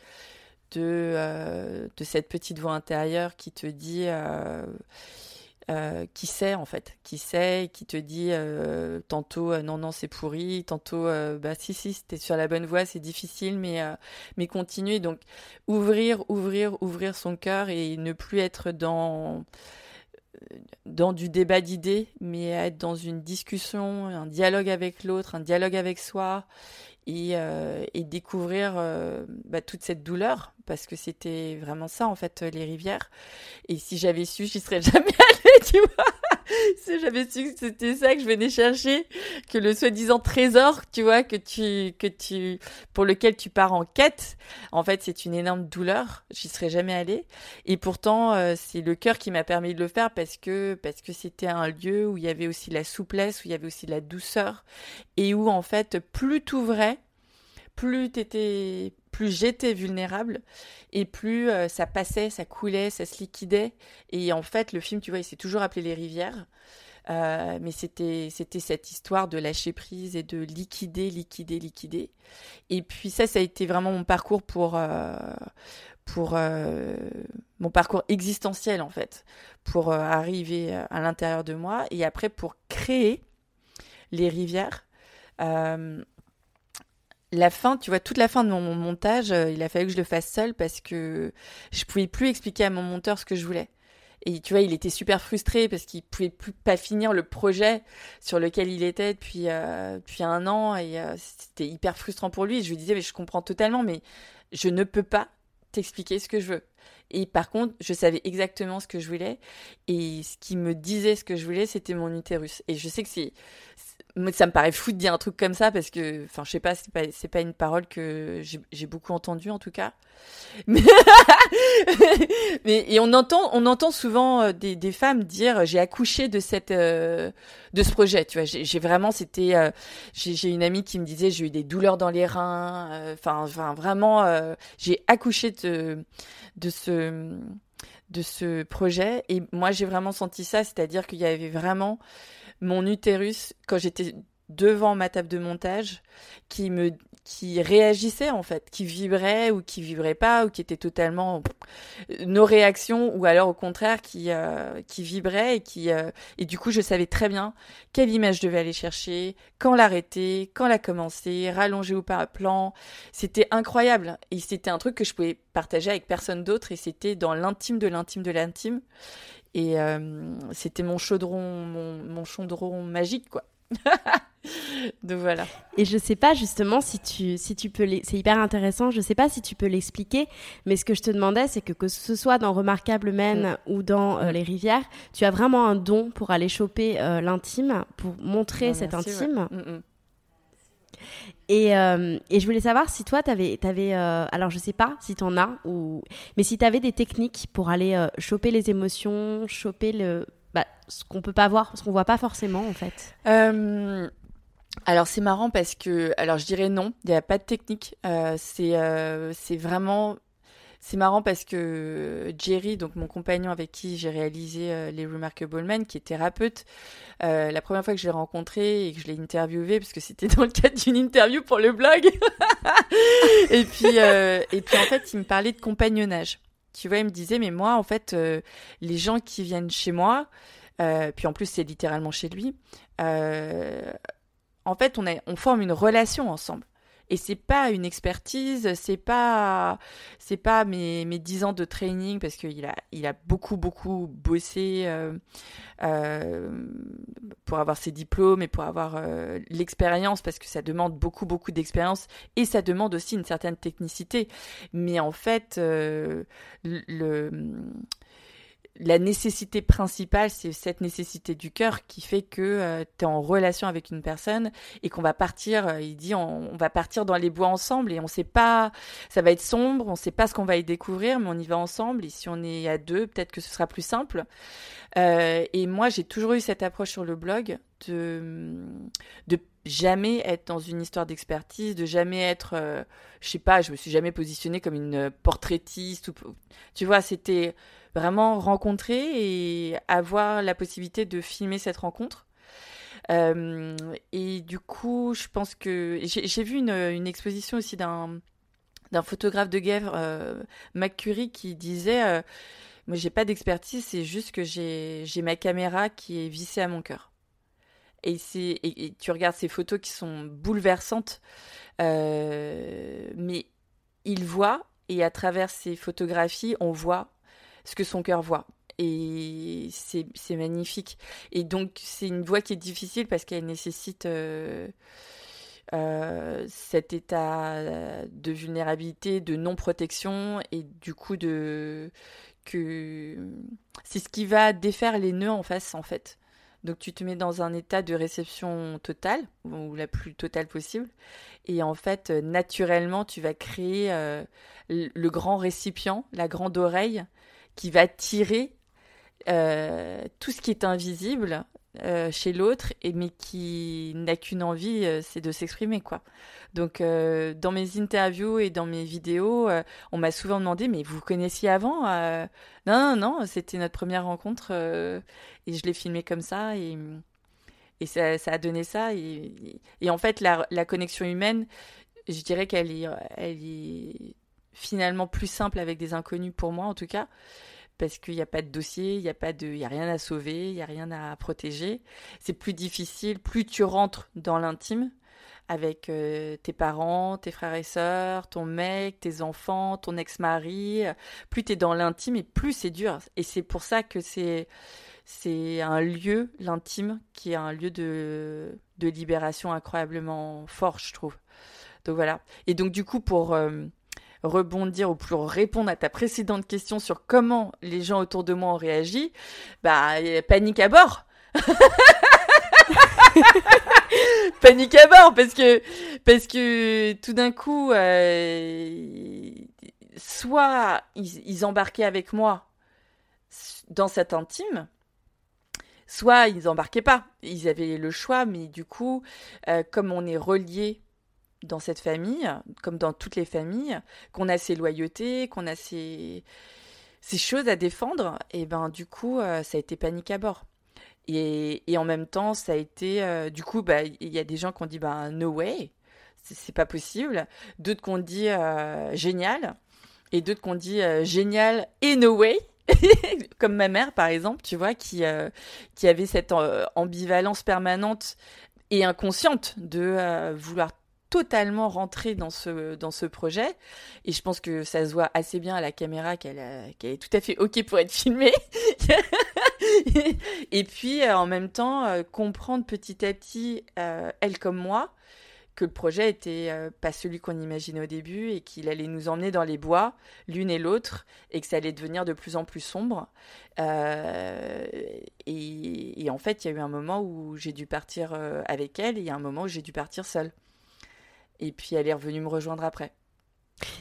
de, euh, de cette petite voix intérieure qui te dit euh, euh, qui sait en fait, qui sait, qui te dit tantôt non non c'est pourri, tantôt bah si si c'était sur la bonne voie, c'est difficile mais mais continuer donc ouvrir ouvrir ouvrir son cœur et ne plus être dans dans du débat d'idées, mais être dans une discussion, un dialogue avec l'autre, un dialogue avec soi, et, et découvrir bah, toute cette douleur parce que c'était vraiment ça en fait les rivières. Et si j'avais su, j'y serais jamais allée, tu vois. si j'avais su que c'était ça que je venais chercher, que le soi-disant trésor, tu vois, que tu, que tu, pour lequel tu pars en quête, en fait, c'est une énorme douleur. J'y serais jamais allée. Et pourtant, euh, c'est le cœur qui m'a permis de le faire parce que, parce que c'était un lieu où il y avait aussi la souplesse, où il y avait aussi la douceur, et où, en fait, plus vrai plus t'étais, plus j'étais vulnérable et plus euh, ça passait, ça coulait, ça se liquidait. Et en fait, le film, tu vois, il s'est toujours appelé Les Rivières. Euh, mais c'était cette histoire de lâcher prise et de liquider, liquider, liquider. Et puis ça, ça a été vraiment mon parcours pour euh, pour mon parcours existentiel en fait, pour arriver à l'intérieur de moi et après pour créer les rivières la fin, tu vois, toute la fin de mon, montage, euh, il a fallu que je le fasse seul parce que je pouvais plus expliquer à mon monteur ce que je voulais. Et tu vois, il était super frustré parce qu'il pouvait plus pas finir le projet sur lequel il était depuis euh, depuis un an et euh, c'était hyper frustrant pour lui. je lui disais mais je comprends totalement, mais je ne peux pas t'expliquer ce que je veux. Et par contre, je savais exactement ce que je voulais et ce qui me disait ce que je voulais, c'était mon utérus. Et je sais que c'est ça me paraît fou de dire un truc comme ça parce que, enfin, je sais pas, c'est pas, c'est pas une parole que j'ai beaucoup entendue en tout cas. Mais, et on entend, on entend souvent euh, des, femmes dire j'ai accouché de cette, euh, de ce projet. Tu vois, j'ai vraiment, c'était, euh, j'ai une amie qui me disait j'ai eu des douleurs dans les reins. Enfin, enfin, vraiment, j'ai accouché de, de ce, de ce projet. Et moi, j'ai vraiment senti ça, c'est-à-dire qu'il y avait vraiment mon utérus, quand j'étais devant ma table de montage, qui me qui réagissait en fait, qui vibrait ou qui vibrait pas ou qui était totalement nos réactions ou alors au contraire qui euh, qui vibrait et qui euh, et du coup je savais très bien quelle image je devais aller chercher, quand l'arrêter, quand la commencer, rallonger ou pas plan. C'était incroyable et c'était un truc que je pouvais partager avec personne d'autre et c'était dans l'intime de l'intime de l'intime et euh, c'était mon chaudron, mon, mon chaudron magique, quoi. Donc voilà. Et je sais pas justement si tu, si tu peux, c'est hyper intéressant. Je sais pas si tu peux l'expliquer, mais ce que je te demandais, c'est que que ce soit dans Remarquable Men mm. ou dans euh, Les Rivières, tu as vraiment un don pour aller choper euh, l'intime, pour montrer ah, cet intime. Mm, mm. Et, euh, et, je voulais savoir si toi, tu avais, euh, alors je sais pas si tu en as, ou, mais si tu avais des techniques pour aller euh, choper les émotions, choper le, bah, ce qu'on peut pas voir, ce qu'on voit pas forcément en fait. alors c'est marrant parce que, alors je dirais non, il n'y a pas de technique. c'est c'est vraiment c'est marrant parce que Jerry, donc mon compagnon avec qui j'ai réalisé euh, les Remarkable Men, qui est thérapeute, euh, la première fois que je l'ai rencontré et que je l'ai interviewé, parce que c'était dans le cadre d'une interview pour le blog, et puis euh, et puis en fait il me parlait de compagnonnage. Tu vois, il me disait mais moi en fait les gens qui viennent chez moi, puis en plus c'est littéralement chez lui. en fait, on, a, on forme une relation ensemble et c'est pas une expertise, c'est pas c'est pas mes mes dix ans de training parce qu'il a il a beaucoup beaucoup bossé euh, euh, pour avoir ses diplômes et pour avoir euh, l'expérience parce que ça demande beaucoup beaucoup d'expérience et ça demande aussi une certaine technicité. Mais en fait le la nécessité principale, c'est cette nécessité du cœur qui fait que euh, tu es en relation avec une personne et qu'on va partir, euh, il dit, on, va partir dans les bois ensemble et on sait pas, ça va être sombre, on sait pas ce qu'on va y découvrir, mais on y va ensemble et si on est à deux, peut-être que ce sera plus simple. Euh, et moi, j'ai toujours eu cette approche sur le blog de, de jamais être dans une histoire d'expertise, de jamais être, je sais pas, je me suis jamais positionnée comme une portraitiste ou, tu vois, c'était vraiment rencontrer et avoir la possibilité de filmer cette rencontre. Euh, et du coup, je pense que j'ai vu une, exposition aussi d'un d'un photographe de guerre, euh, McCurry, qui disait euh, Moi, j'ai pas d'expertise, c'est juste que j'ai ma caméra qui est vissée à mon cœur. Et, et, et, tu regardes ces photos qui sont bouleversantes, euh, mais il voit, et à travers ces photographies, on voit ce que son cœur voit. Et c'est magnifique. Et donc, c'est une voix qui est difficile parce qu'elle nécessite euh, euh, cet état de vulnérabilité, de non-protection et du coup de que c'est ce qui va défaire les nœuds en face en fait. Donc tu te mets dans un état de réception totale ou la plus totale possible et en fait naturellement tu vas créer euh, le grand récipient, la grande oreille qui va tirer euh, tout ce qui est invisible euh, chez l'autre, et mais qui n'a qu'une envie, euh, c'est de s'exprimer, quoi. Donc, dans mes interviews et dans mes vidéos, on m'a souvent demandé, mais vous, vous connaissiez avant Non, non, non, c'était notre première rencontre, et je l'ai filmé comme ça, et, et ça, ça, a donné ça. Et, et en fait, la, la, connexion humaine, je dirais qu'elle est, est finalement plus simple avec des inconnus pour moi, en tout cas parce qu'il n'y a pas de dossier, il n'y a pas de, y a rien à sauver, il n'y a rien à protéger. C'est plus difficile, plus tu rentres dans l'intime avec euh, tes parents, tes frères et sœurs, ton mec, tes enfants, ton ex-mari, plus tu es dans l'intime et plus c'est dur. Et c'est pour ça que c'est c'est un lieu, l'intime, qui est un lieu de, de libération incroyablement fort, je trouve. Donc voilà. Et donc du coup, pour euh, rebondir ou plus répondre à ta précédente question sur comment les gens autour de moi ont réagi, bah panique à bord. panique à bord parce que parce que tout d'un coup euh, soit ils, embarquaient avec moi dans cette intime soit ils embarquaient pas ils avaient le choix mais du coup euh, comme on est relié dans cette famille, comme dans toutes les familles, qu'on a ses loyautés, qu'on a ses, choses à défendre, et ben du coup, euh, ça a été panique à bord. Et, en même temps, ça a été, euh, du coup, bah, il y a des gens qui ont dit, ben no way, c'est pas possible. D'autres qui ont dit euh, génial, et d'autres qui ont dit génial et no way. comme ma mère par exemple, tu vois, qui, qui avait cette ambivalence permanente et inconsciente de vouloir totalement rentrée dans ce, dans ce projet. Et je pense que ça se voit assez bien à la caméra qu'elle est tout à fait OK pour être filmée. et puis, euh, en même temps, euh, comprendre petit à petit, euh, elle comme moi, que le projet était pas celui qu'on imaginait au début et qu'il allait nous emmener dans les bois, l'une et l'autre, et que ça allait devenir de plus en plus sombre. et, en fait, il y a eu un moment où j'ai dû partir avec elle et un moment où j'ai dû partir seule. Et puis elle est revenue me rejoindre après.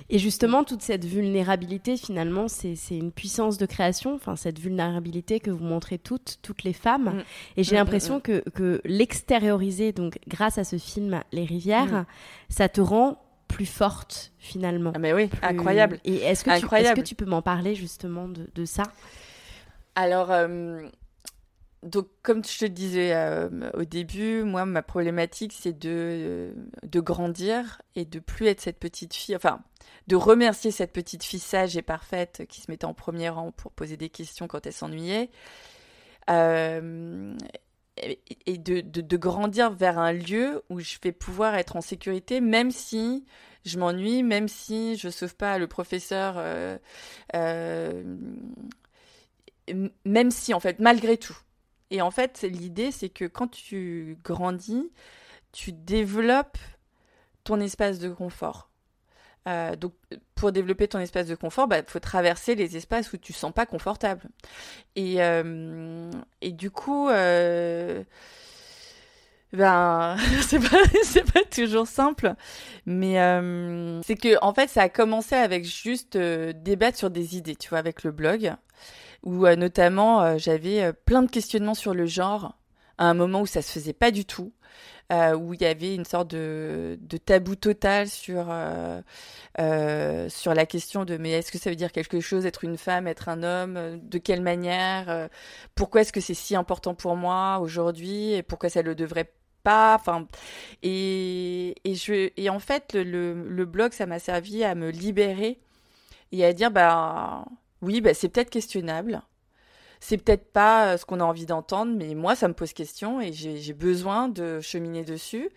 Et justement, toute cette vulnérabilité, finalement, c'est une puissance de création, enfin, cette vulnérabilité que vous montrez toutes, toutes les femmes. Mm. Et j'ai mm, l'impression mm, que, que l'extérioriser, donc grâce à ce film Les Rivières, ça te rend plus forte, finalement. Ah, mais oui, incroyable. Et est-ce que, Tu, est que tu peux m'en parler, justement, de, de ça? Alors, euh, donc, comme je te disais euh, au début, moi, ma problématique, c'est de, de grandir et de plus être cette petite fille, enfin, de remercier cette petite fille sage et parfaite qui se mettait en premier rang pour poser des questions quand elle s'ennuyait. Euh, et de, de, grandir vers un lieu où je vais pouvoir être en sécurité, même si je m'ennuie, même si je sauve pas le professeur, euh, même si, en fait, malgré tout. Et en fait, l'idée, c'est que quand tu grandis, tu développes ton espace de confort. Euh, donc, pour développer ton espace de confort, il bah, faut traverser les espaces où tu ne sens pas confortable. Et, euh, et du coup, euh, ben, c'est pas, pas toujours simple, mais c'est que en fait, ça a commencé avec juste débattre sur des idées, tu vois, avec le blog où euh, notamment euh, j'avais euh, plein de questionnements sur le genre à un moment où ça se faisait pas du tout. Où il y avait une sorte de, tabou total sur sur la question de mais est-ce que ça veut dire quelque chose être une femme, être un homme, de quelle manière, pourquoi est-ce que c'est si important pour moi aujourd'hui et pourquoi ça le devrait pas, et et je et en fait le, le, le blog ça m'a servi à me libérer et à dire bah oui, bah, c'est peut-être questionnable. C'est peut-être pas euh, ce qu'on a envie d'entendre, mais moi, ça me pose question et j'ai besoin de cheminer dessus.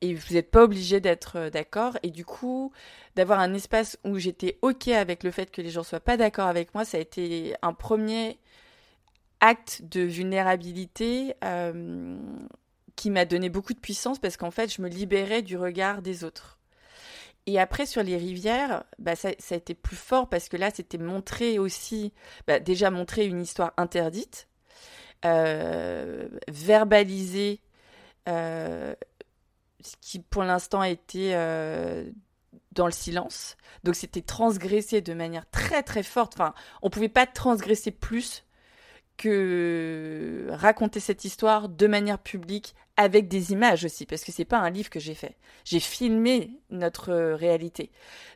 Et vous n'êtes pas obligé d'être euh, d'accord. Et du coup, d'avoir un espace où j'étais OK avec le fait que les gens soient pas d'accord avec moi, ça a été un premier acte de vulnérabilité euh, qui m'a donné beaucoup de puissance parce qu'en fait, je me libérais du regard des autres. Et après, sur les rivières, bah, ça, a été plus fort parce que là, c'était montrer aussi, bah, déjà montrer une histoire interdite, euh, verbaliser euh, ce qui pour l'instant a été euh, dans le silence. Donc c'était transgressé de manière très très forte. Enfin, on pouvait pas transgresser plus que raconter cette histoire de manière publique avec des images aussi, parce que c'est pas un livre que j'ai fait. J'ai filmé notre réalité.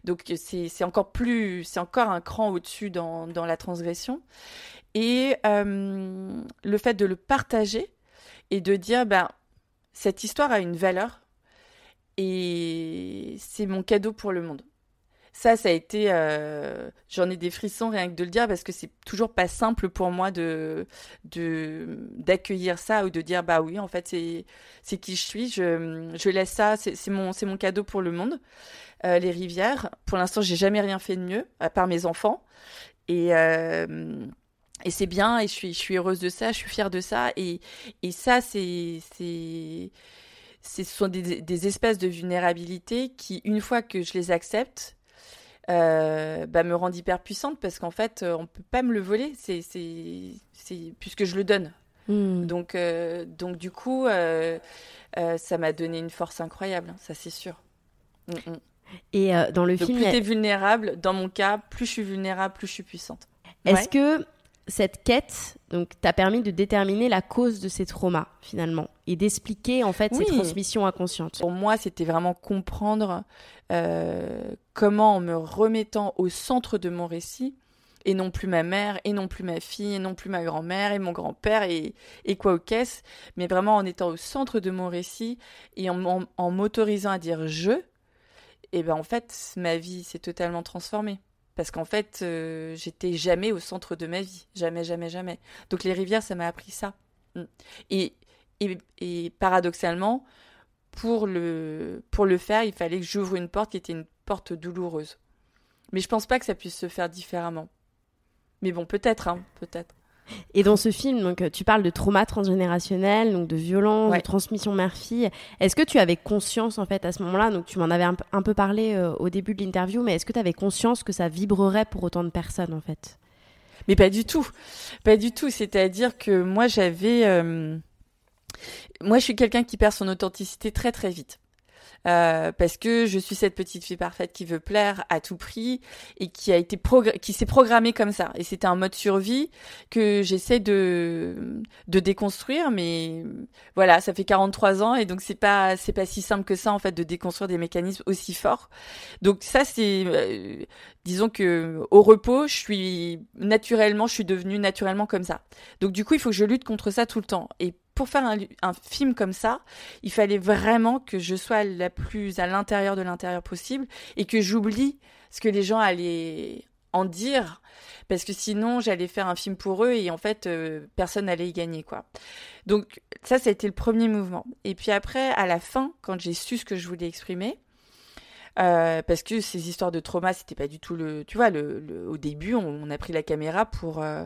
Donc c'est encore plus, c'est encore un cran au-dessus dans, dans, la transgression. Et euh, le fait de le partager et de dire, ben, cette histoire a une valeur et c'est mon cadeau pour le monde ça, ça a été, euh, j'en ai des frissons rien que de le dire parce que c'est toujours pas simple pour moi de d'accueillir ça ou de dire bah oui en fait c'est qui je suis, je, je laisse ça, c'est mon mon cadeau pour le monde. Euh, les rivières, pour l'instant j'ai jamais rien fait de mieux à part mes enfants et euh, et c'est bien et je suis je suis heureuse de ça, je suis fière de ça et et ça c'est ce sont des, des espèces de vulnérabilité qui, une fois que je les accepte, euh, bah, me rend hyper puissante parce qu'en fait, euh, on peut pas me le voler, c'est, c'est, c'est puisque je le donne. Hmm. Donc, euh, donc du coup, ça m'a donné une force incroyable, hein, ça c'est sûr. Mm, mm. Et dans le film, plus tu es vulnérable, dans mon cas, plus je suis vulnérable, plus je suis puissante. Est-ce que cette quête donc t'a permis de déterminer la cause de ces traumas finalement et d'expliquer en fait ces transmissions inconscientes. Pour moi, c'était vraiment comprendre euh, comment en me remettant au centre de mon récit et non plus ma mère et non plus ma fille et non plus ma grand-mère et mon grand-père et, et quoi au caisse, mais vraiment en étant au centre de mon récit et en, en, m'autorisant à dire je, et ben en fait ma vie s'est totalement transformée. Parce qu'en fait, euh, j'étais jamais au centre de ma vie. Jamais, jamais, jamais. Donc les rivières, ça m'a appris ça. Mm. Et, et, paradoxalement, pour le, pour le faire, il fallait que j'ouvre une porte qui était une porte douloureuse. Mais je pense pas que ça puisse se faire différemment. Mais bon, peut-être, hein, peut-être. Et dans ce film, donc, tu parles de trauma transgénérationnel, donc de violence, de transmission mère-fille. Est-ce que tu avais conscience, en fait, à ce moment-là, donc tu m'en avais un, peu parlé euh, au début de l'interview, mais est-ce que tu avais conscience que ça vibrerait pour autant de personnes, en fait? Mais pas du tout. Pas du tout. C'est-à-dire que moi, j'avais... Euh, moi, je suis quelqu'un qui perd son authenticité très, très vite. Euh, parce que je suis cette petite fille parfaite qui veut plaire à tout prix et qui a été qui s'est programmée comme ça. Et c'était un mode survie que j'essaie de de déconstruire, mais voilà, ça fait 43 ans et donc c'est pas c'est pas si simple que ça en fait de déconstruire des mécanismes aussi forts. Donc ça c'est euh, disons que au repos, je suis naturellement, je suis devenue naturellement comme ça. Donc du coup, il faut que je lutte contre ça tout le temps. Et pour faire un, film comme ça, il fallait vraiment que je sois la plus à l'intérieur de l'intérieur possible et que j'oublie ce que les gens allaient en dire parce que sinon j'allais faire un film pour eux et en fait euh, personne n'allait y gagner quoi. Donc ça ça a été le premier mouvement et puis après à la fin quand j'ai su ce que je voulais exprimer euh, parce que ces histoires de trauma, c'était pas du tout le. Tu vois, le, au début, on, a pris la caméra pour euh,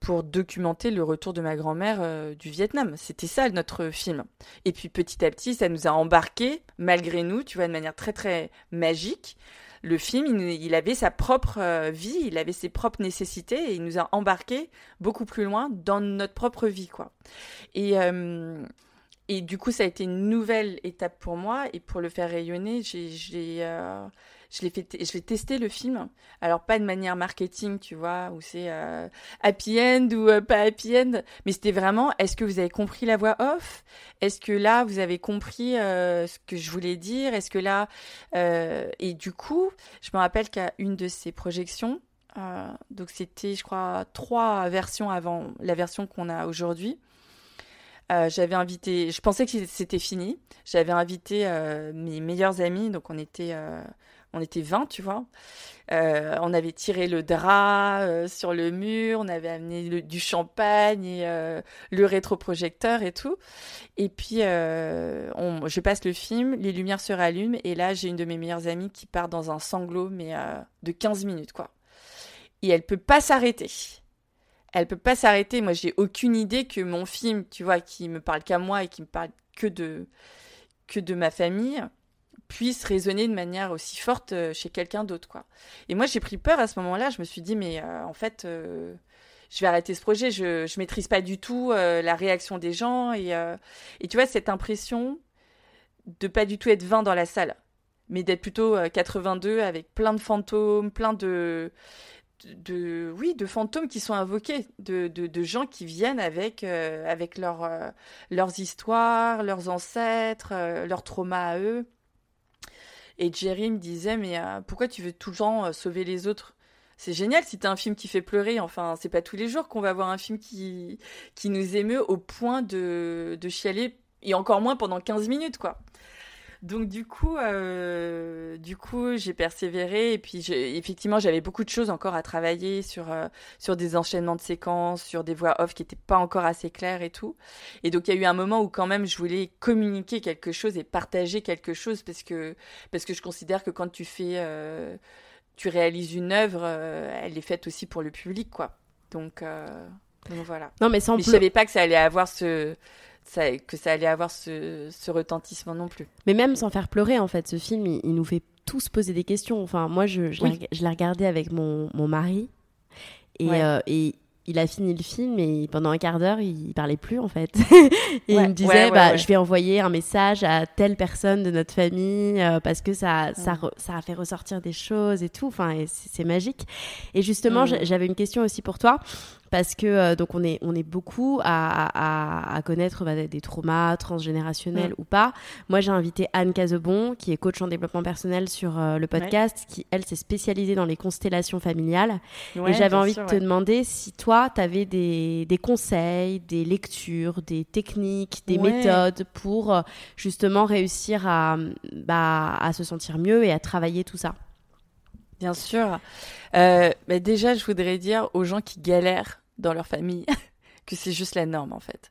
pour documenter le retour de ma grand-mère euh, du Vietnam. C'était ça notre film. Et puis petit à petit, ça nous a embarqué malgré nous, tu vois, de manière très très magique. Le film, il, avait sa propre vie, il avait ses propres nécessités et il nous a embarqué beaucoup plus loin dans notre propre vie, quoi. Et et du coup, ça a été une nouvelle étape pour moi. Et pour le faire rayonner, j'ai, euh, je l'ai fait, je l'ai testé le film. Alors pas de manière marketing, tu vois, où c'est euh, happy end ou euh, pas happy end, mais c'était vraiment. Est-ce que vous avez compris la voix off? Est-ce que là vous avez compris ce que je voulais dire? Est-ce que là et du coup, je me rappelle qu'à une de ces projections, donc c'était, je crois, trois versions avant la version qu'on a aujourd'hui. Euh, j'avais invité, je pensais que c'était fini. J'avais invité euh, mes meilleurs amis, donc on était, euh, on était 20, tu vois. on avait tiré le drap sur le mur, on avait amené du champagne et le rétroprojecteur et tout. Et puis, je passe le film, les lumières se rallument et là, j'ai une de mes meilleures amies qui part dans un sanglot, mais de 15 minutes, quoi. Et elle peut pas s'arrêter. Elle peut pas s'arrêter. Moi, j'ai aucune idée que mon film, tu vois, qui me parle qu'à moi et qui me parle que de que de ma famille, puisse résonner de manière aussi forte euh, chez quelqu'un d'autre, quoi. Et moi, j'ai pris peur à ce moment-là. Je me suis dit, mais euh, en fait, euh, je vais arrêter ce projet. Je je maîtrise pas du tout la réaction des gens et et tu vois cette impression de pas du tout être 20 dans la salle, mais d'être plutôt 82 avec plein de fantômes, plein de de, oui, de fantômes qui sont invoqués, de, de, gens qui viennent avec, euh, avec euh, leurs histoires, leurs ancêtres, euh, leurs traumas à eux. Et Jerry me disait, mais pourquoi tu veux tout le temps sauver les autres? C'est génial si t'as un film qui fait pleurer. Enfin, c'est pas tous les jours qu'on va voir un film qui, qui nous émeut au point de, de chialer, et encore moins pendant 15 minutes, quoi. Donc du coup, euh, du coup, j'ai persévéré et puis effectivement, j'avais beaucoup de choses encore à travailler sur euh, sur des enchaînements de séquences, sur des voix off qui n'étaient pas encore assez claires et tout. Et donc il y a eu un moment où quand même je voulais communiquer quelque chose et partager quelque chose parce que parce que je considère que quand tu fais euh, tu réalises une œuvre, elle est faite aussi pour le public, quoi. Donc, donc voilà. Non, mais sans. Mais je savais pas que ça allait avoir ce que ça allait avoir ce, retentissement non plus. Mais même sans faire pleurer, en fait, ce film, il, nous fait tous poser des questions. Enfin, moi, je, je l'ai regardé avec mon, mon mari. Et, euh, et il a fini le film et pendant un quart d'heure, il parlait plus en fait. et il me disait, bah, je vais envoyer un message à telle personne de notre famille euh, parce que ça, ça, ça, a fait ressortir des choses et tout. Enfin, c'est magique. Et justement, mm. j'avais une question aussi pour toi parce que euh, donc on est on est beaucoup à, à, connaître bah, des traumas transgénérationnels mm. ou pas. Moi, j'ai invité Anne Cazebon, qui est coach en développement personnel sur euh, le podcast, qui elle s'est spécialisée dans les constellations familiales. et j'avais envie de te demander si toi, tu avais des, des, conseils, des lectures, des techniques, des méthodes pour euh, justement réussir à bah, à se sentir mieux et à travailler tout ça. Bien sûr. Euh, mais déjà, je voudrais dire aux gens qui galèrent dans leur famille que c'est juste la norme, en fait.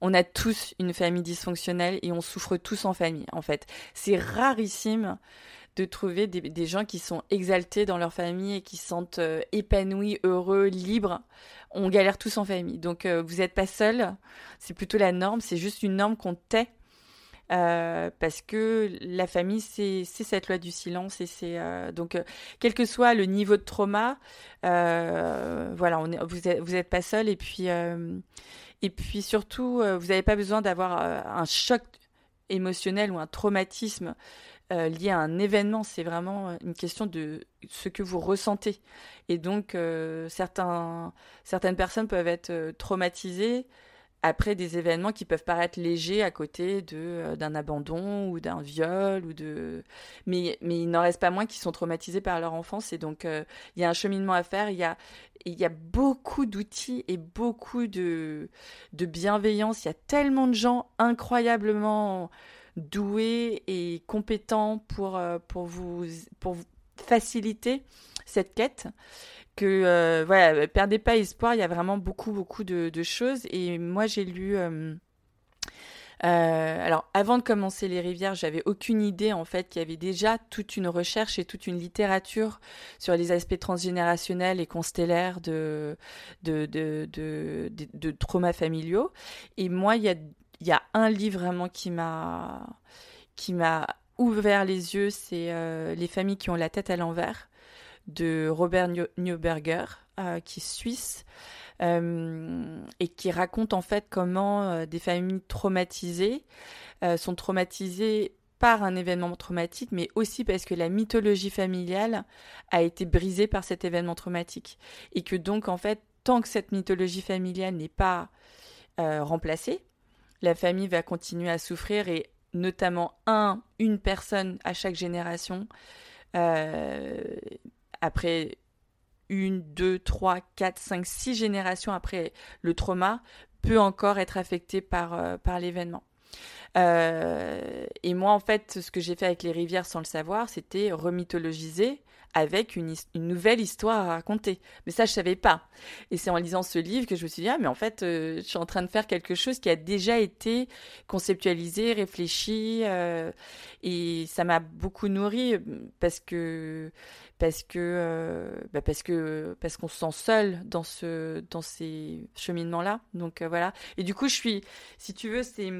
On a tous une famille dysfonctionnelle et on souffre tous en famille, en fait. C'est rarissime de trouver des, gens qui sont exaltés dans leur famille et qui se sentent euh, épanouis, heureux, libres. On galère tous en famille. Donc, euh, vous n'êtes pas seul. C'est plutôt la norme. C'est juste une norme qu'on tait euh, parce que la famille, c'est cette loi du silence et euh, donc euh, quel que soit le niveau de trauma, voilà, vous n'êtes êtes pas seul et puis et puis surtout, vous n'avez pas besoin d'avoir un choc émotionnel ou un traumatisme lié à un événement. C'est vraiment une question de ce que vous ressentez. Et donc, certains, certaines personnes peuvent être traumatisées après des événements qui peuvent paraître légers à côté de euh, d'un abandon ou d'un viol ou de mais mais il n'en reste pas moins qui sont traumatisés par leur enfance et donc euh, il y a un cheminement à faire. Il y a il y a beaucoup d'outils et beaucoup de de bienveillance. Il y a tellement de gens incroyablement doués et compétents pour euh, pour vous pour faciliter cette quête que euh, voilà, perdez pas espoir, il y a vraiment beaucoup beaucoup de, choses. Et moi j'ai lu euh, euh, alors avant de commencer les rivières, j'avais aucune idée en fait qu'il y avait déjà toute une recherche et toute une littérature sur les aspects transgénérationnels et constellaires de de, de, de, de traumas familiaux. Et moi il y a, y a un livre vraiment qui m'a qui m'a ouvert les yeux, c'est Les familles qui ont la tête à l'envers de Robert Neuberger, euh, qui est suisse, euh, et qui raconte en fait comment euh, des familles traumatisées sont traumatisées par un événement traumatique, mais aussi parce que la mythologie familiale a été brisée par cet événement traumatique. Et que donc, en fait, tant que cette mythologie familiale n'est pas remplacée, la famille va continuer à souffrir et notamment un, une personne à chaque génération après une, deux, trois, quatre, cinq, six générations après le trauma, peut encore être affecté par, euh, par l'événement. Euh, et moi, en fait, ce que j'ai fait avec les rivières sans le savoir, c'était remythologiser avec une, nouvelle histoire à raconter. Mais ça, je savais pas. Et c'est en lisant ce livre que je me suis dit, ah, mais en fait, euh, je suis en train de faire quelque chose qui a déjà été conceptualisé, réfléchi, et ça m'a beaucoup nourri parce que parce que euh, bah que parce qu'on se sent seul dans ce dans ces cheminements là. Donc voilà. Et du coup, je si tu veux, c'est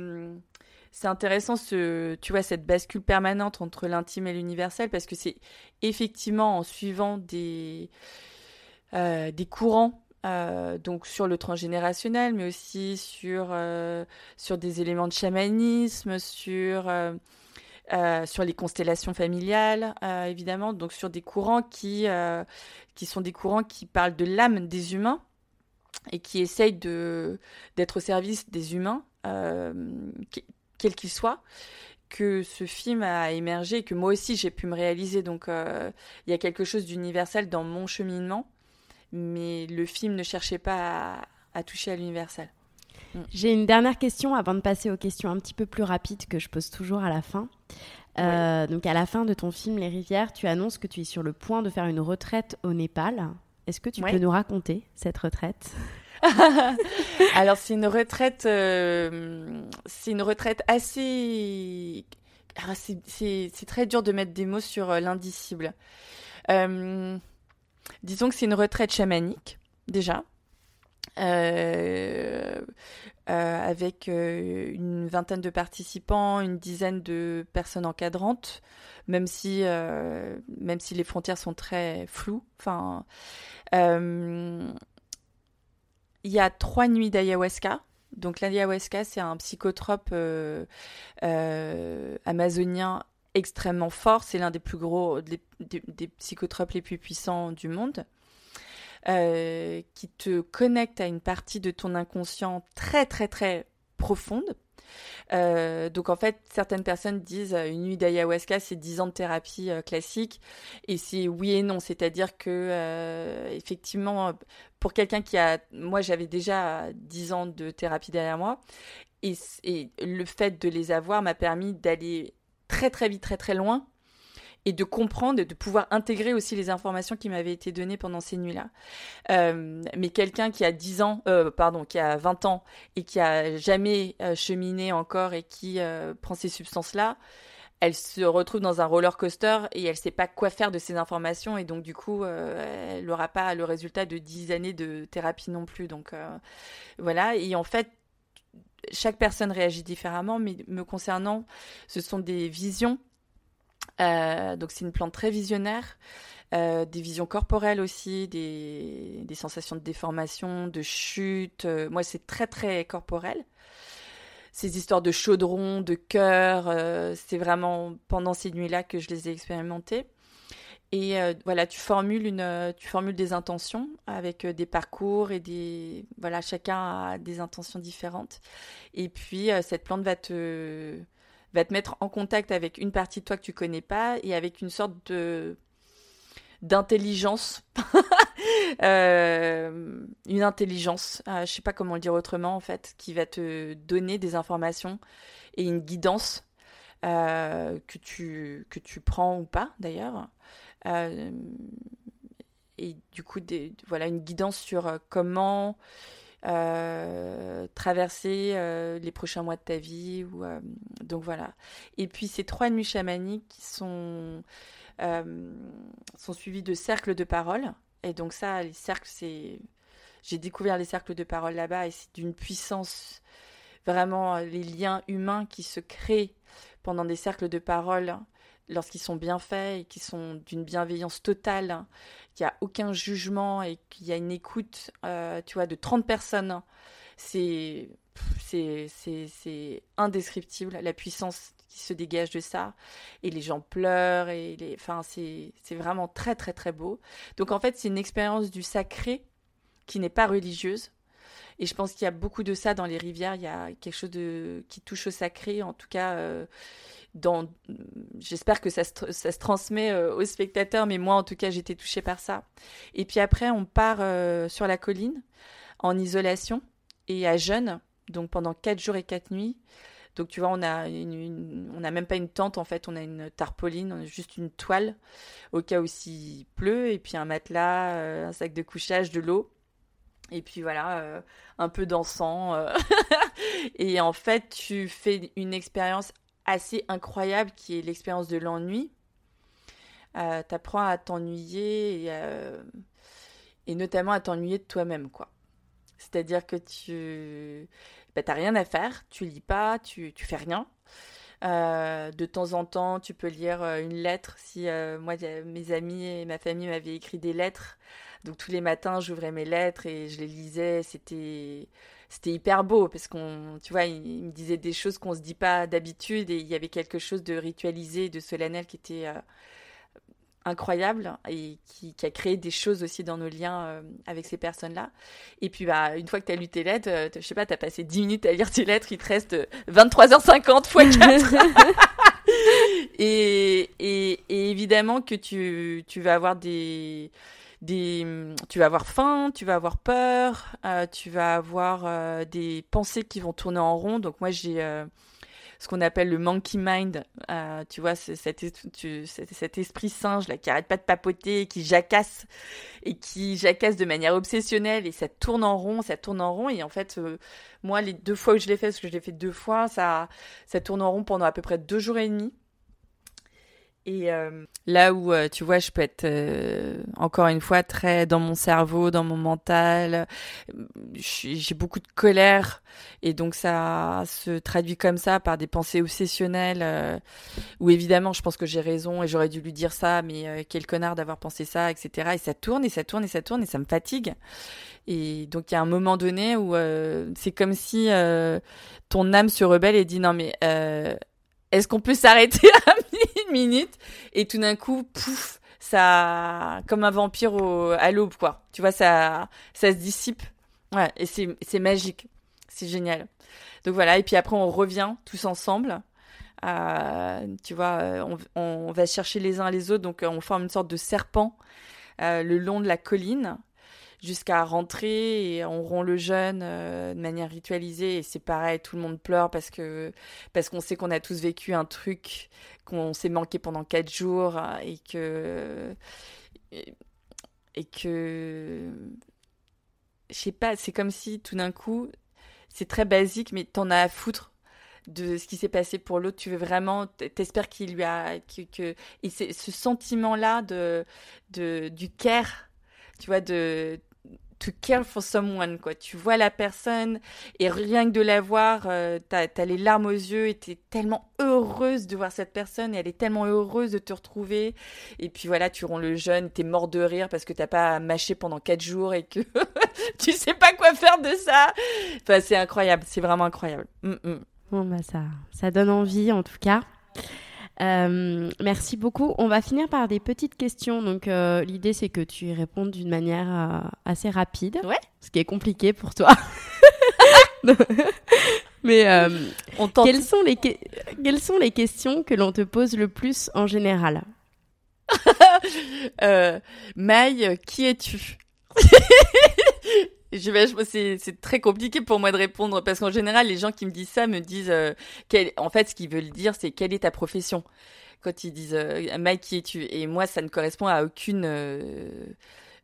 c'est intéressant ce, tu vois, cette bascule permanente entre l'intime et l'universel parce que c'est effectivement en suivant des, euh, des courants euh, donc sur le transgénérationnel, mais aussi sur, euh, sur des éléments de chamanisme, sur, sur les constellations familiales, évidemment, donc sur des courants qui, qui sont des courants qui parlent de l'âme des humains et qui essayent d'être au service des humains, quel qu'il soit, que ce film a émergé et que moi aussi j'ai pu me réaliser. Donc euh, il y a quelque chose d'universel dans mon cheminement, mais le film ne cherchait pas à, toucher à l'universel. Mm. J'ai une dernière question avant de passer aux questions un petit peu plus rapides que je pose toujours à la fin. Euh, donc à la fin de ton film Les Rivières, tu annonces que tu es sur le point de faire une retraite au Népal. Est-ce que tu peux nous raconter cette retraite? Alors c'est une retraite, euh, c'est une retraite assez. c'est très dur de mettre des mots sur euh, l'indicible. Euh, disons que c'est une retraite chamanique déjà. Avec une vingtaine de participants, une dizaine de personnes encadrantes, même si, même si les frontières sont très floues. Enfin, il y a trois nuits d'ayahuasca. Donc l'ayahuasca, c'est un psychotrope euh, euh, amazonien extrêmement fort. C'est l'un des plus gros, des, psychotropes les plus puissants du monde. Euh, qui te connecte à une partie de ton inconscient très très très profonde euh, donc en fait, certaines personnes disent euh, une nuit d'ayahuasca, c'est 10 ans de thérapie classique. Et c'est oui et non. C'est-à-dire que, effectivement, pour quelqu'un qui a. Moi, j'avais déjà 10 ans de thérapie derrière moi. Et, et le fait de les avoir m'a permis d'aller très très vite, très très loin et de comprendre et de pouvoir intégrer aussi les informations qui m'avaient été données pendant ces nuits-là. Euh, mais quelqu'un qui a 10 ans, euh, pardon, qui a 20 ans et qui a jamais euh, cheminé encore et qui prend ces substances-là, elle se retrouve dans un roller coaster et elle sait pas quoi faire de ces informations et donc du coup elle n'aura pas le résultat de 10 années de thérapie non plus. Donc voilà, et en fait chaque personne réagit différemment, mais me concernant, ce sont des visions euh, donc c'est une plante très visionnaire. Euh, des visions corporelles aussi, des, sensations de déformation, de chute. Euh, moi, c'est très, très corporel. Ces histoires de chaudron, de cœur, c'est vraiment pendant ces nuits-là que je les ai expérimentées. Et voilà, tu formules, une, tu formules des intentions avec des parcours et des. Voilà, chacun a des intentions différentes. Et puis, cette plante va te va te mettre en contact avec une partie de toi que tu connais pas et avec une sorte de d'intelligence, euh, une intelligence, je euh, je sais pas comment le dire autrement en fait, qui va te donner des informations et une guidance euh, que tu prends ou pas d'ailleurs. et du coup, voilà une guidance sur comment euh, traverser euh, les prochains mois de ta vie. Ou, euh, donc voilà. Et puis ces trois nuits chamaniques sont, sont suivies de cercles de parole. Et donc ça, les cercles, c'est... J'ai découvert les cercles de parole là-bas et c'est d'une puissance, vraiment les liens humains qui se créent pendant des cercles de parole lorsqu'ils sont bien faits et qui sont d'une bienveillance totale, qu'il n'y a aucun jugement et qu'il y a une écoute, euh, tu vois, de 30 personnes, c'est c'est indescriptible la puissance qui se dégage de ça. Et les gens pleurent et les enfin c'est vraiment très très très beau. Donc en fait c'est une expérience du sacré qui n'est pas religieuse. Et je pense qu'il y a beaucoup de ça dans les rivières. Il y a quelque chose de qui touche au sacré. En tout cas euh, j'espère que ça se, transmet euh, aux spectateurs, mais moi en tout cas j'étais touchée par ça. Et puis après on part euh, sur la colline en isolation et à jeûne, donc pendant quatre jours et quatre nuits, Donc tu vois, on a une, on n'a même pas une tente en fait, on a une tarpaulin, on a juste une toile au cas où s'il pleut et puis un matelas, euh, un sac de couchage, de l'eau. Et puis voilà, un peu d'encens. Et en fait, tu fais une expérience assez incroyable qui est l'expérience de l'ennui. Euh, T'apprends à t'ennuyer et, et, notamment à t'ennuyer de toi-même, quoi. C'est-à-dire que tu bah, t'as rien à faire, tu lis pas, tu, tu fais rien. Euh, de temps en temps, tu peux lire euh, une lettre. Si euh, moi, mes amis et ma famille m'avaient écrit des lettres, donc tous les matins, j'ouvrais mes lettres et je les lisais. C'était c'était hyper beau parce qu'on, tu vois, ils me disaient des choses qu'on se dit pas d'habitude et il y avait quelque chose de ritualisé, de solennel qui était incroyable et qui, a créé des choses aussi dans nos liens euh, avec ces personnes-là. Et puis, bah, une fois que tu as lu tes lettres, euh, je sais pas, tu as passé 10 minutes à lire tes lettres, il te reste 23h50 x 4. et, et, et, évidemment que tu, tu vas avoir des, tu vas avoir faim, tu vas avoir peur, euh, tu vas avoir des pensées qui vont tourner en rond. Donc moi, j'ai ce qu'on appelle le monkey mind, euh, tu vois, cet, esprit singe là qui arrête pas de papoter, qui jacasse et qui jacasse de manière obsessionnelle et ça tourne en rond, ça tourne en rond et en fait, euh, moi les deux fois où je l'ai fait, parce que je l'ai fait deux fois, ça tourne en rond pendant à peu près deux jours et demi. Et euh, là où, euh, tu vois, je peux être euh, encore une fois très dans mon cerveau, dans mon mental, j'ai beaucoup de colère et donc ça se traduit comme ça par des pensées obsessionnelles où évidemment je pense que j'ai raison et j'aurais dû lui dire ça, mais quel connard d'avoir pensé ça, etc. Et ça tourne et ça tourne et ça tourne et ça me fatigue. Et donc il y a un moment donné où c'est comme si ton âme se rebelle et dit non mais est-ce qu'on peut s'arrêter à une minute Et tout d'un coup, pouf, ça, comme un vampire à l'aube, quoi. Tu vois, ça, ça se dissipe. Ouais, et c'est, magique. C'est génial. Donc voilà, et puis après, on revient tous ensemble. Euh, tu vois, on, on, va chercher les uns les autres, donc on forme une sorte de serpent euh, le long de la colline jusqu'à rentrer et on rompt le jeûne euh, de manière ritualisée et c'est pareil, tout le monde pleure parce que parce qu'on sait qu'on a tous vécu un truc qu'on s'est manqué pendant quatre jours et que et, que je sais pas, c'est comme si tout d'un coup c'est très basique mais t'en as à foutre de ce qui s'est passé pour l'autre. Tu veux vraiment, t'espères qu'il lui a, que, que et ce sentiment-là de, de, du care, tu vois, de, to care for someone, quoi. Tu vois la personne et rien que de la voir, euh, t'as as les larmes aux yeux et t'es tellement heureuse de voir cette personne et elle est tellement heureuse de te retrouver. Et puis voilà, tu rends le jeune, t'es mort de rire parce que t'as pas mâché pendant quatre jours et que tu sais pas quoi faire de ça. Enfin, c'est incroyable, c'est vraiment incroyable. Mm, mm. Bon, bah ça, ça donne envie en tout cas. Euh, merci beaucoup. On va finir par des petites questions. Donc, euh, l'idée, c'est que tu y répondes d'une manière euh, assez rapide. Ouais. Ce qui est compliqué pour toi. Mais On quelles, sont les quelles sont les questions que l'on te pose le plus en général? Maï, qui es-tu? c'est très compliqué pour moi de répondre parce qu'en général, les gens qui me disent ça me disent, euh, en fait, ce qu'ils veulent dire, c'est quelle est ta profession? Quand ils disent euh, Mike, qui es-tu? Et moi, ça ne correspond à aucune euh,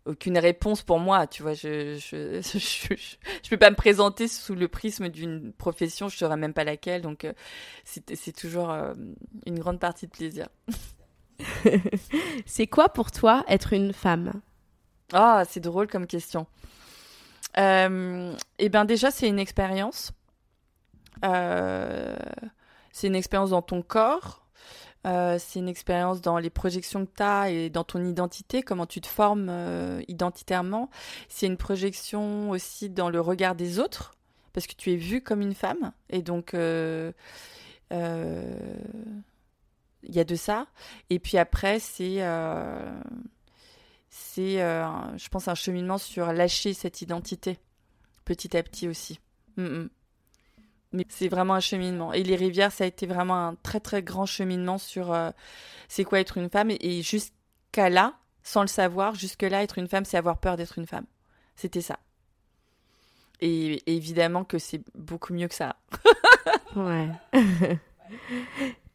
aucune réponse pour moi. Tu vois, je je, je je, peux pas me présenter sous le prisme d'une profession, je saurais même pas laquelle. Donc, c'est toujours une grande partie de plaisir. c'est quoi pour toi être une femme? Ah, c'est drôle comme question. Euh, et ben déjà, c'est une expérience. Euh, c'est une expérience dans ton corps. Euh, c'est une expérience dans les projections que tu as et dans ton identité, comment tu te formes identitairement. C'est une projection aussi dans le regard des autres, parce que tu es vue comme une femme. Et donc, il y a de ça. Et puis après, c'est c'est, euh, je pense, un cheminement sur lâcher cette identité, petit à petit aussi. Mm, mm. Mais c'est vraiment un cheminement. Et les rivières, ça a été vraiment un très très grand cheminement sur euh, c'est quoi être une femme. Et, jusqu'à là, sans le savoir, jusque là, être une femme, c'est avoir peur d'être une femme. C'était ça. Et, évidemment que c'est beaucoup mieux que ça. Ouais.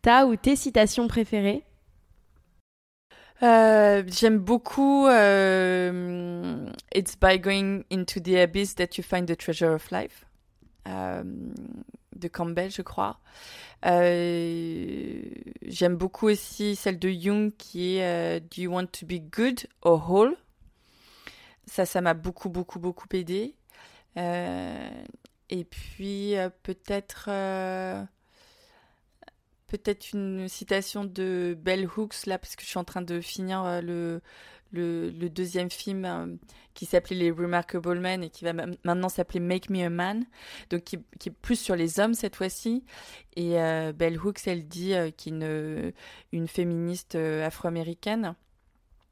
Ta ou tes citations préférées? Euh, J'aime beaucoup euh, It's by going into the abyss that you find the treasure of life euh, de Campbell, je crois. J'aime beaucoup aussi celle de Jung qui est Do you want to be good or whole? Ça, ça m'a beaucoup, beaucoup, beaucoup aidé. et puis peut-être peut-être une citation de Bell Hooks, là, parce que je suis en train de finir euh, le, le, deuxième film euh, qui s'appelait Les Remarkable Men et qui va maintenant s'appeler Make Me a Man, donc qui, est plus sur les hommes cette fois-ci. Et euh, Bell Hooks, elle dit, qui est une, féministe afro-américaine,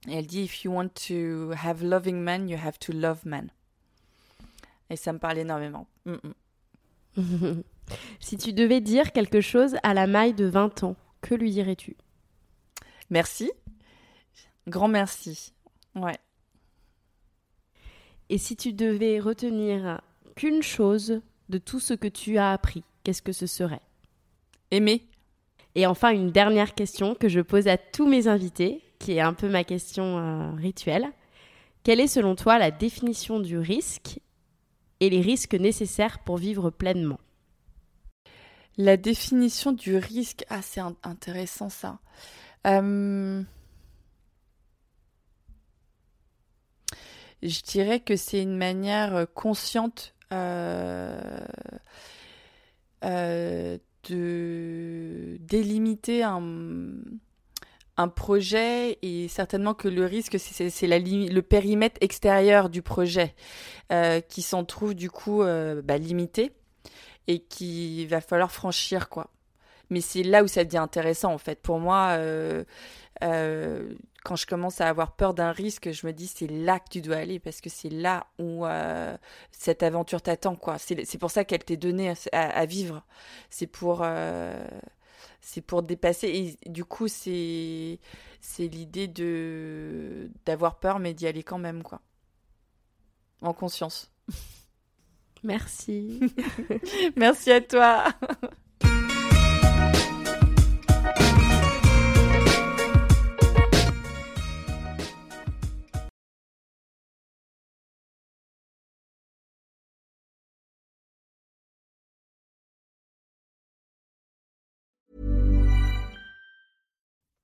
et elle dit If you want to have loving men, you have to love men. Et ça me parle énormément. Mm, mm. Si tu devais dire quelque chose à la maille de 20 ans, que lui dirais-tu? Merci. Grand merci. Ouais. Et si tu devais retenir qu'une chose de tout ce que tu as appris, qu'est-ce que ce serait? Aimer. Et enfin, une dernière question que je pose à tous mes invités, qui est un peu ma question euh, rituelle. Quelle est selon toi la définition du risque les risques nécessaires pour vivre pleinement la définition du risque, ah c'est intéressant ça. Euh, je dirais que c'est une manière euh, consciente euh, de délimiter un, un, projet et certainement que le risque, c'est le périmètre extérieur du projet qui s'en trouve du coup bah, limité et qu'il va falloir franchir quoi. Mais c'est là où ça devient intéressant en fait. Pour moi, euh, euh, quand je commence à avoir peur d'un risque, je me dis c'est là que tu dois aller parce que c'est là où euh, cette aventure t'attend quoi. C'est pour ça qu'elle t'est donnée à, vivre. C'est pour c'est pour dépasser et du coup c'est c'est l'idée de d'avoir peur mais d'y aller quand même quoi. En conscience. Merci. Merci à toi.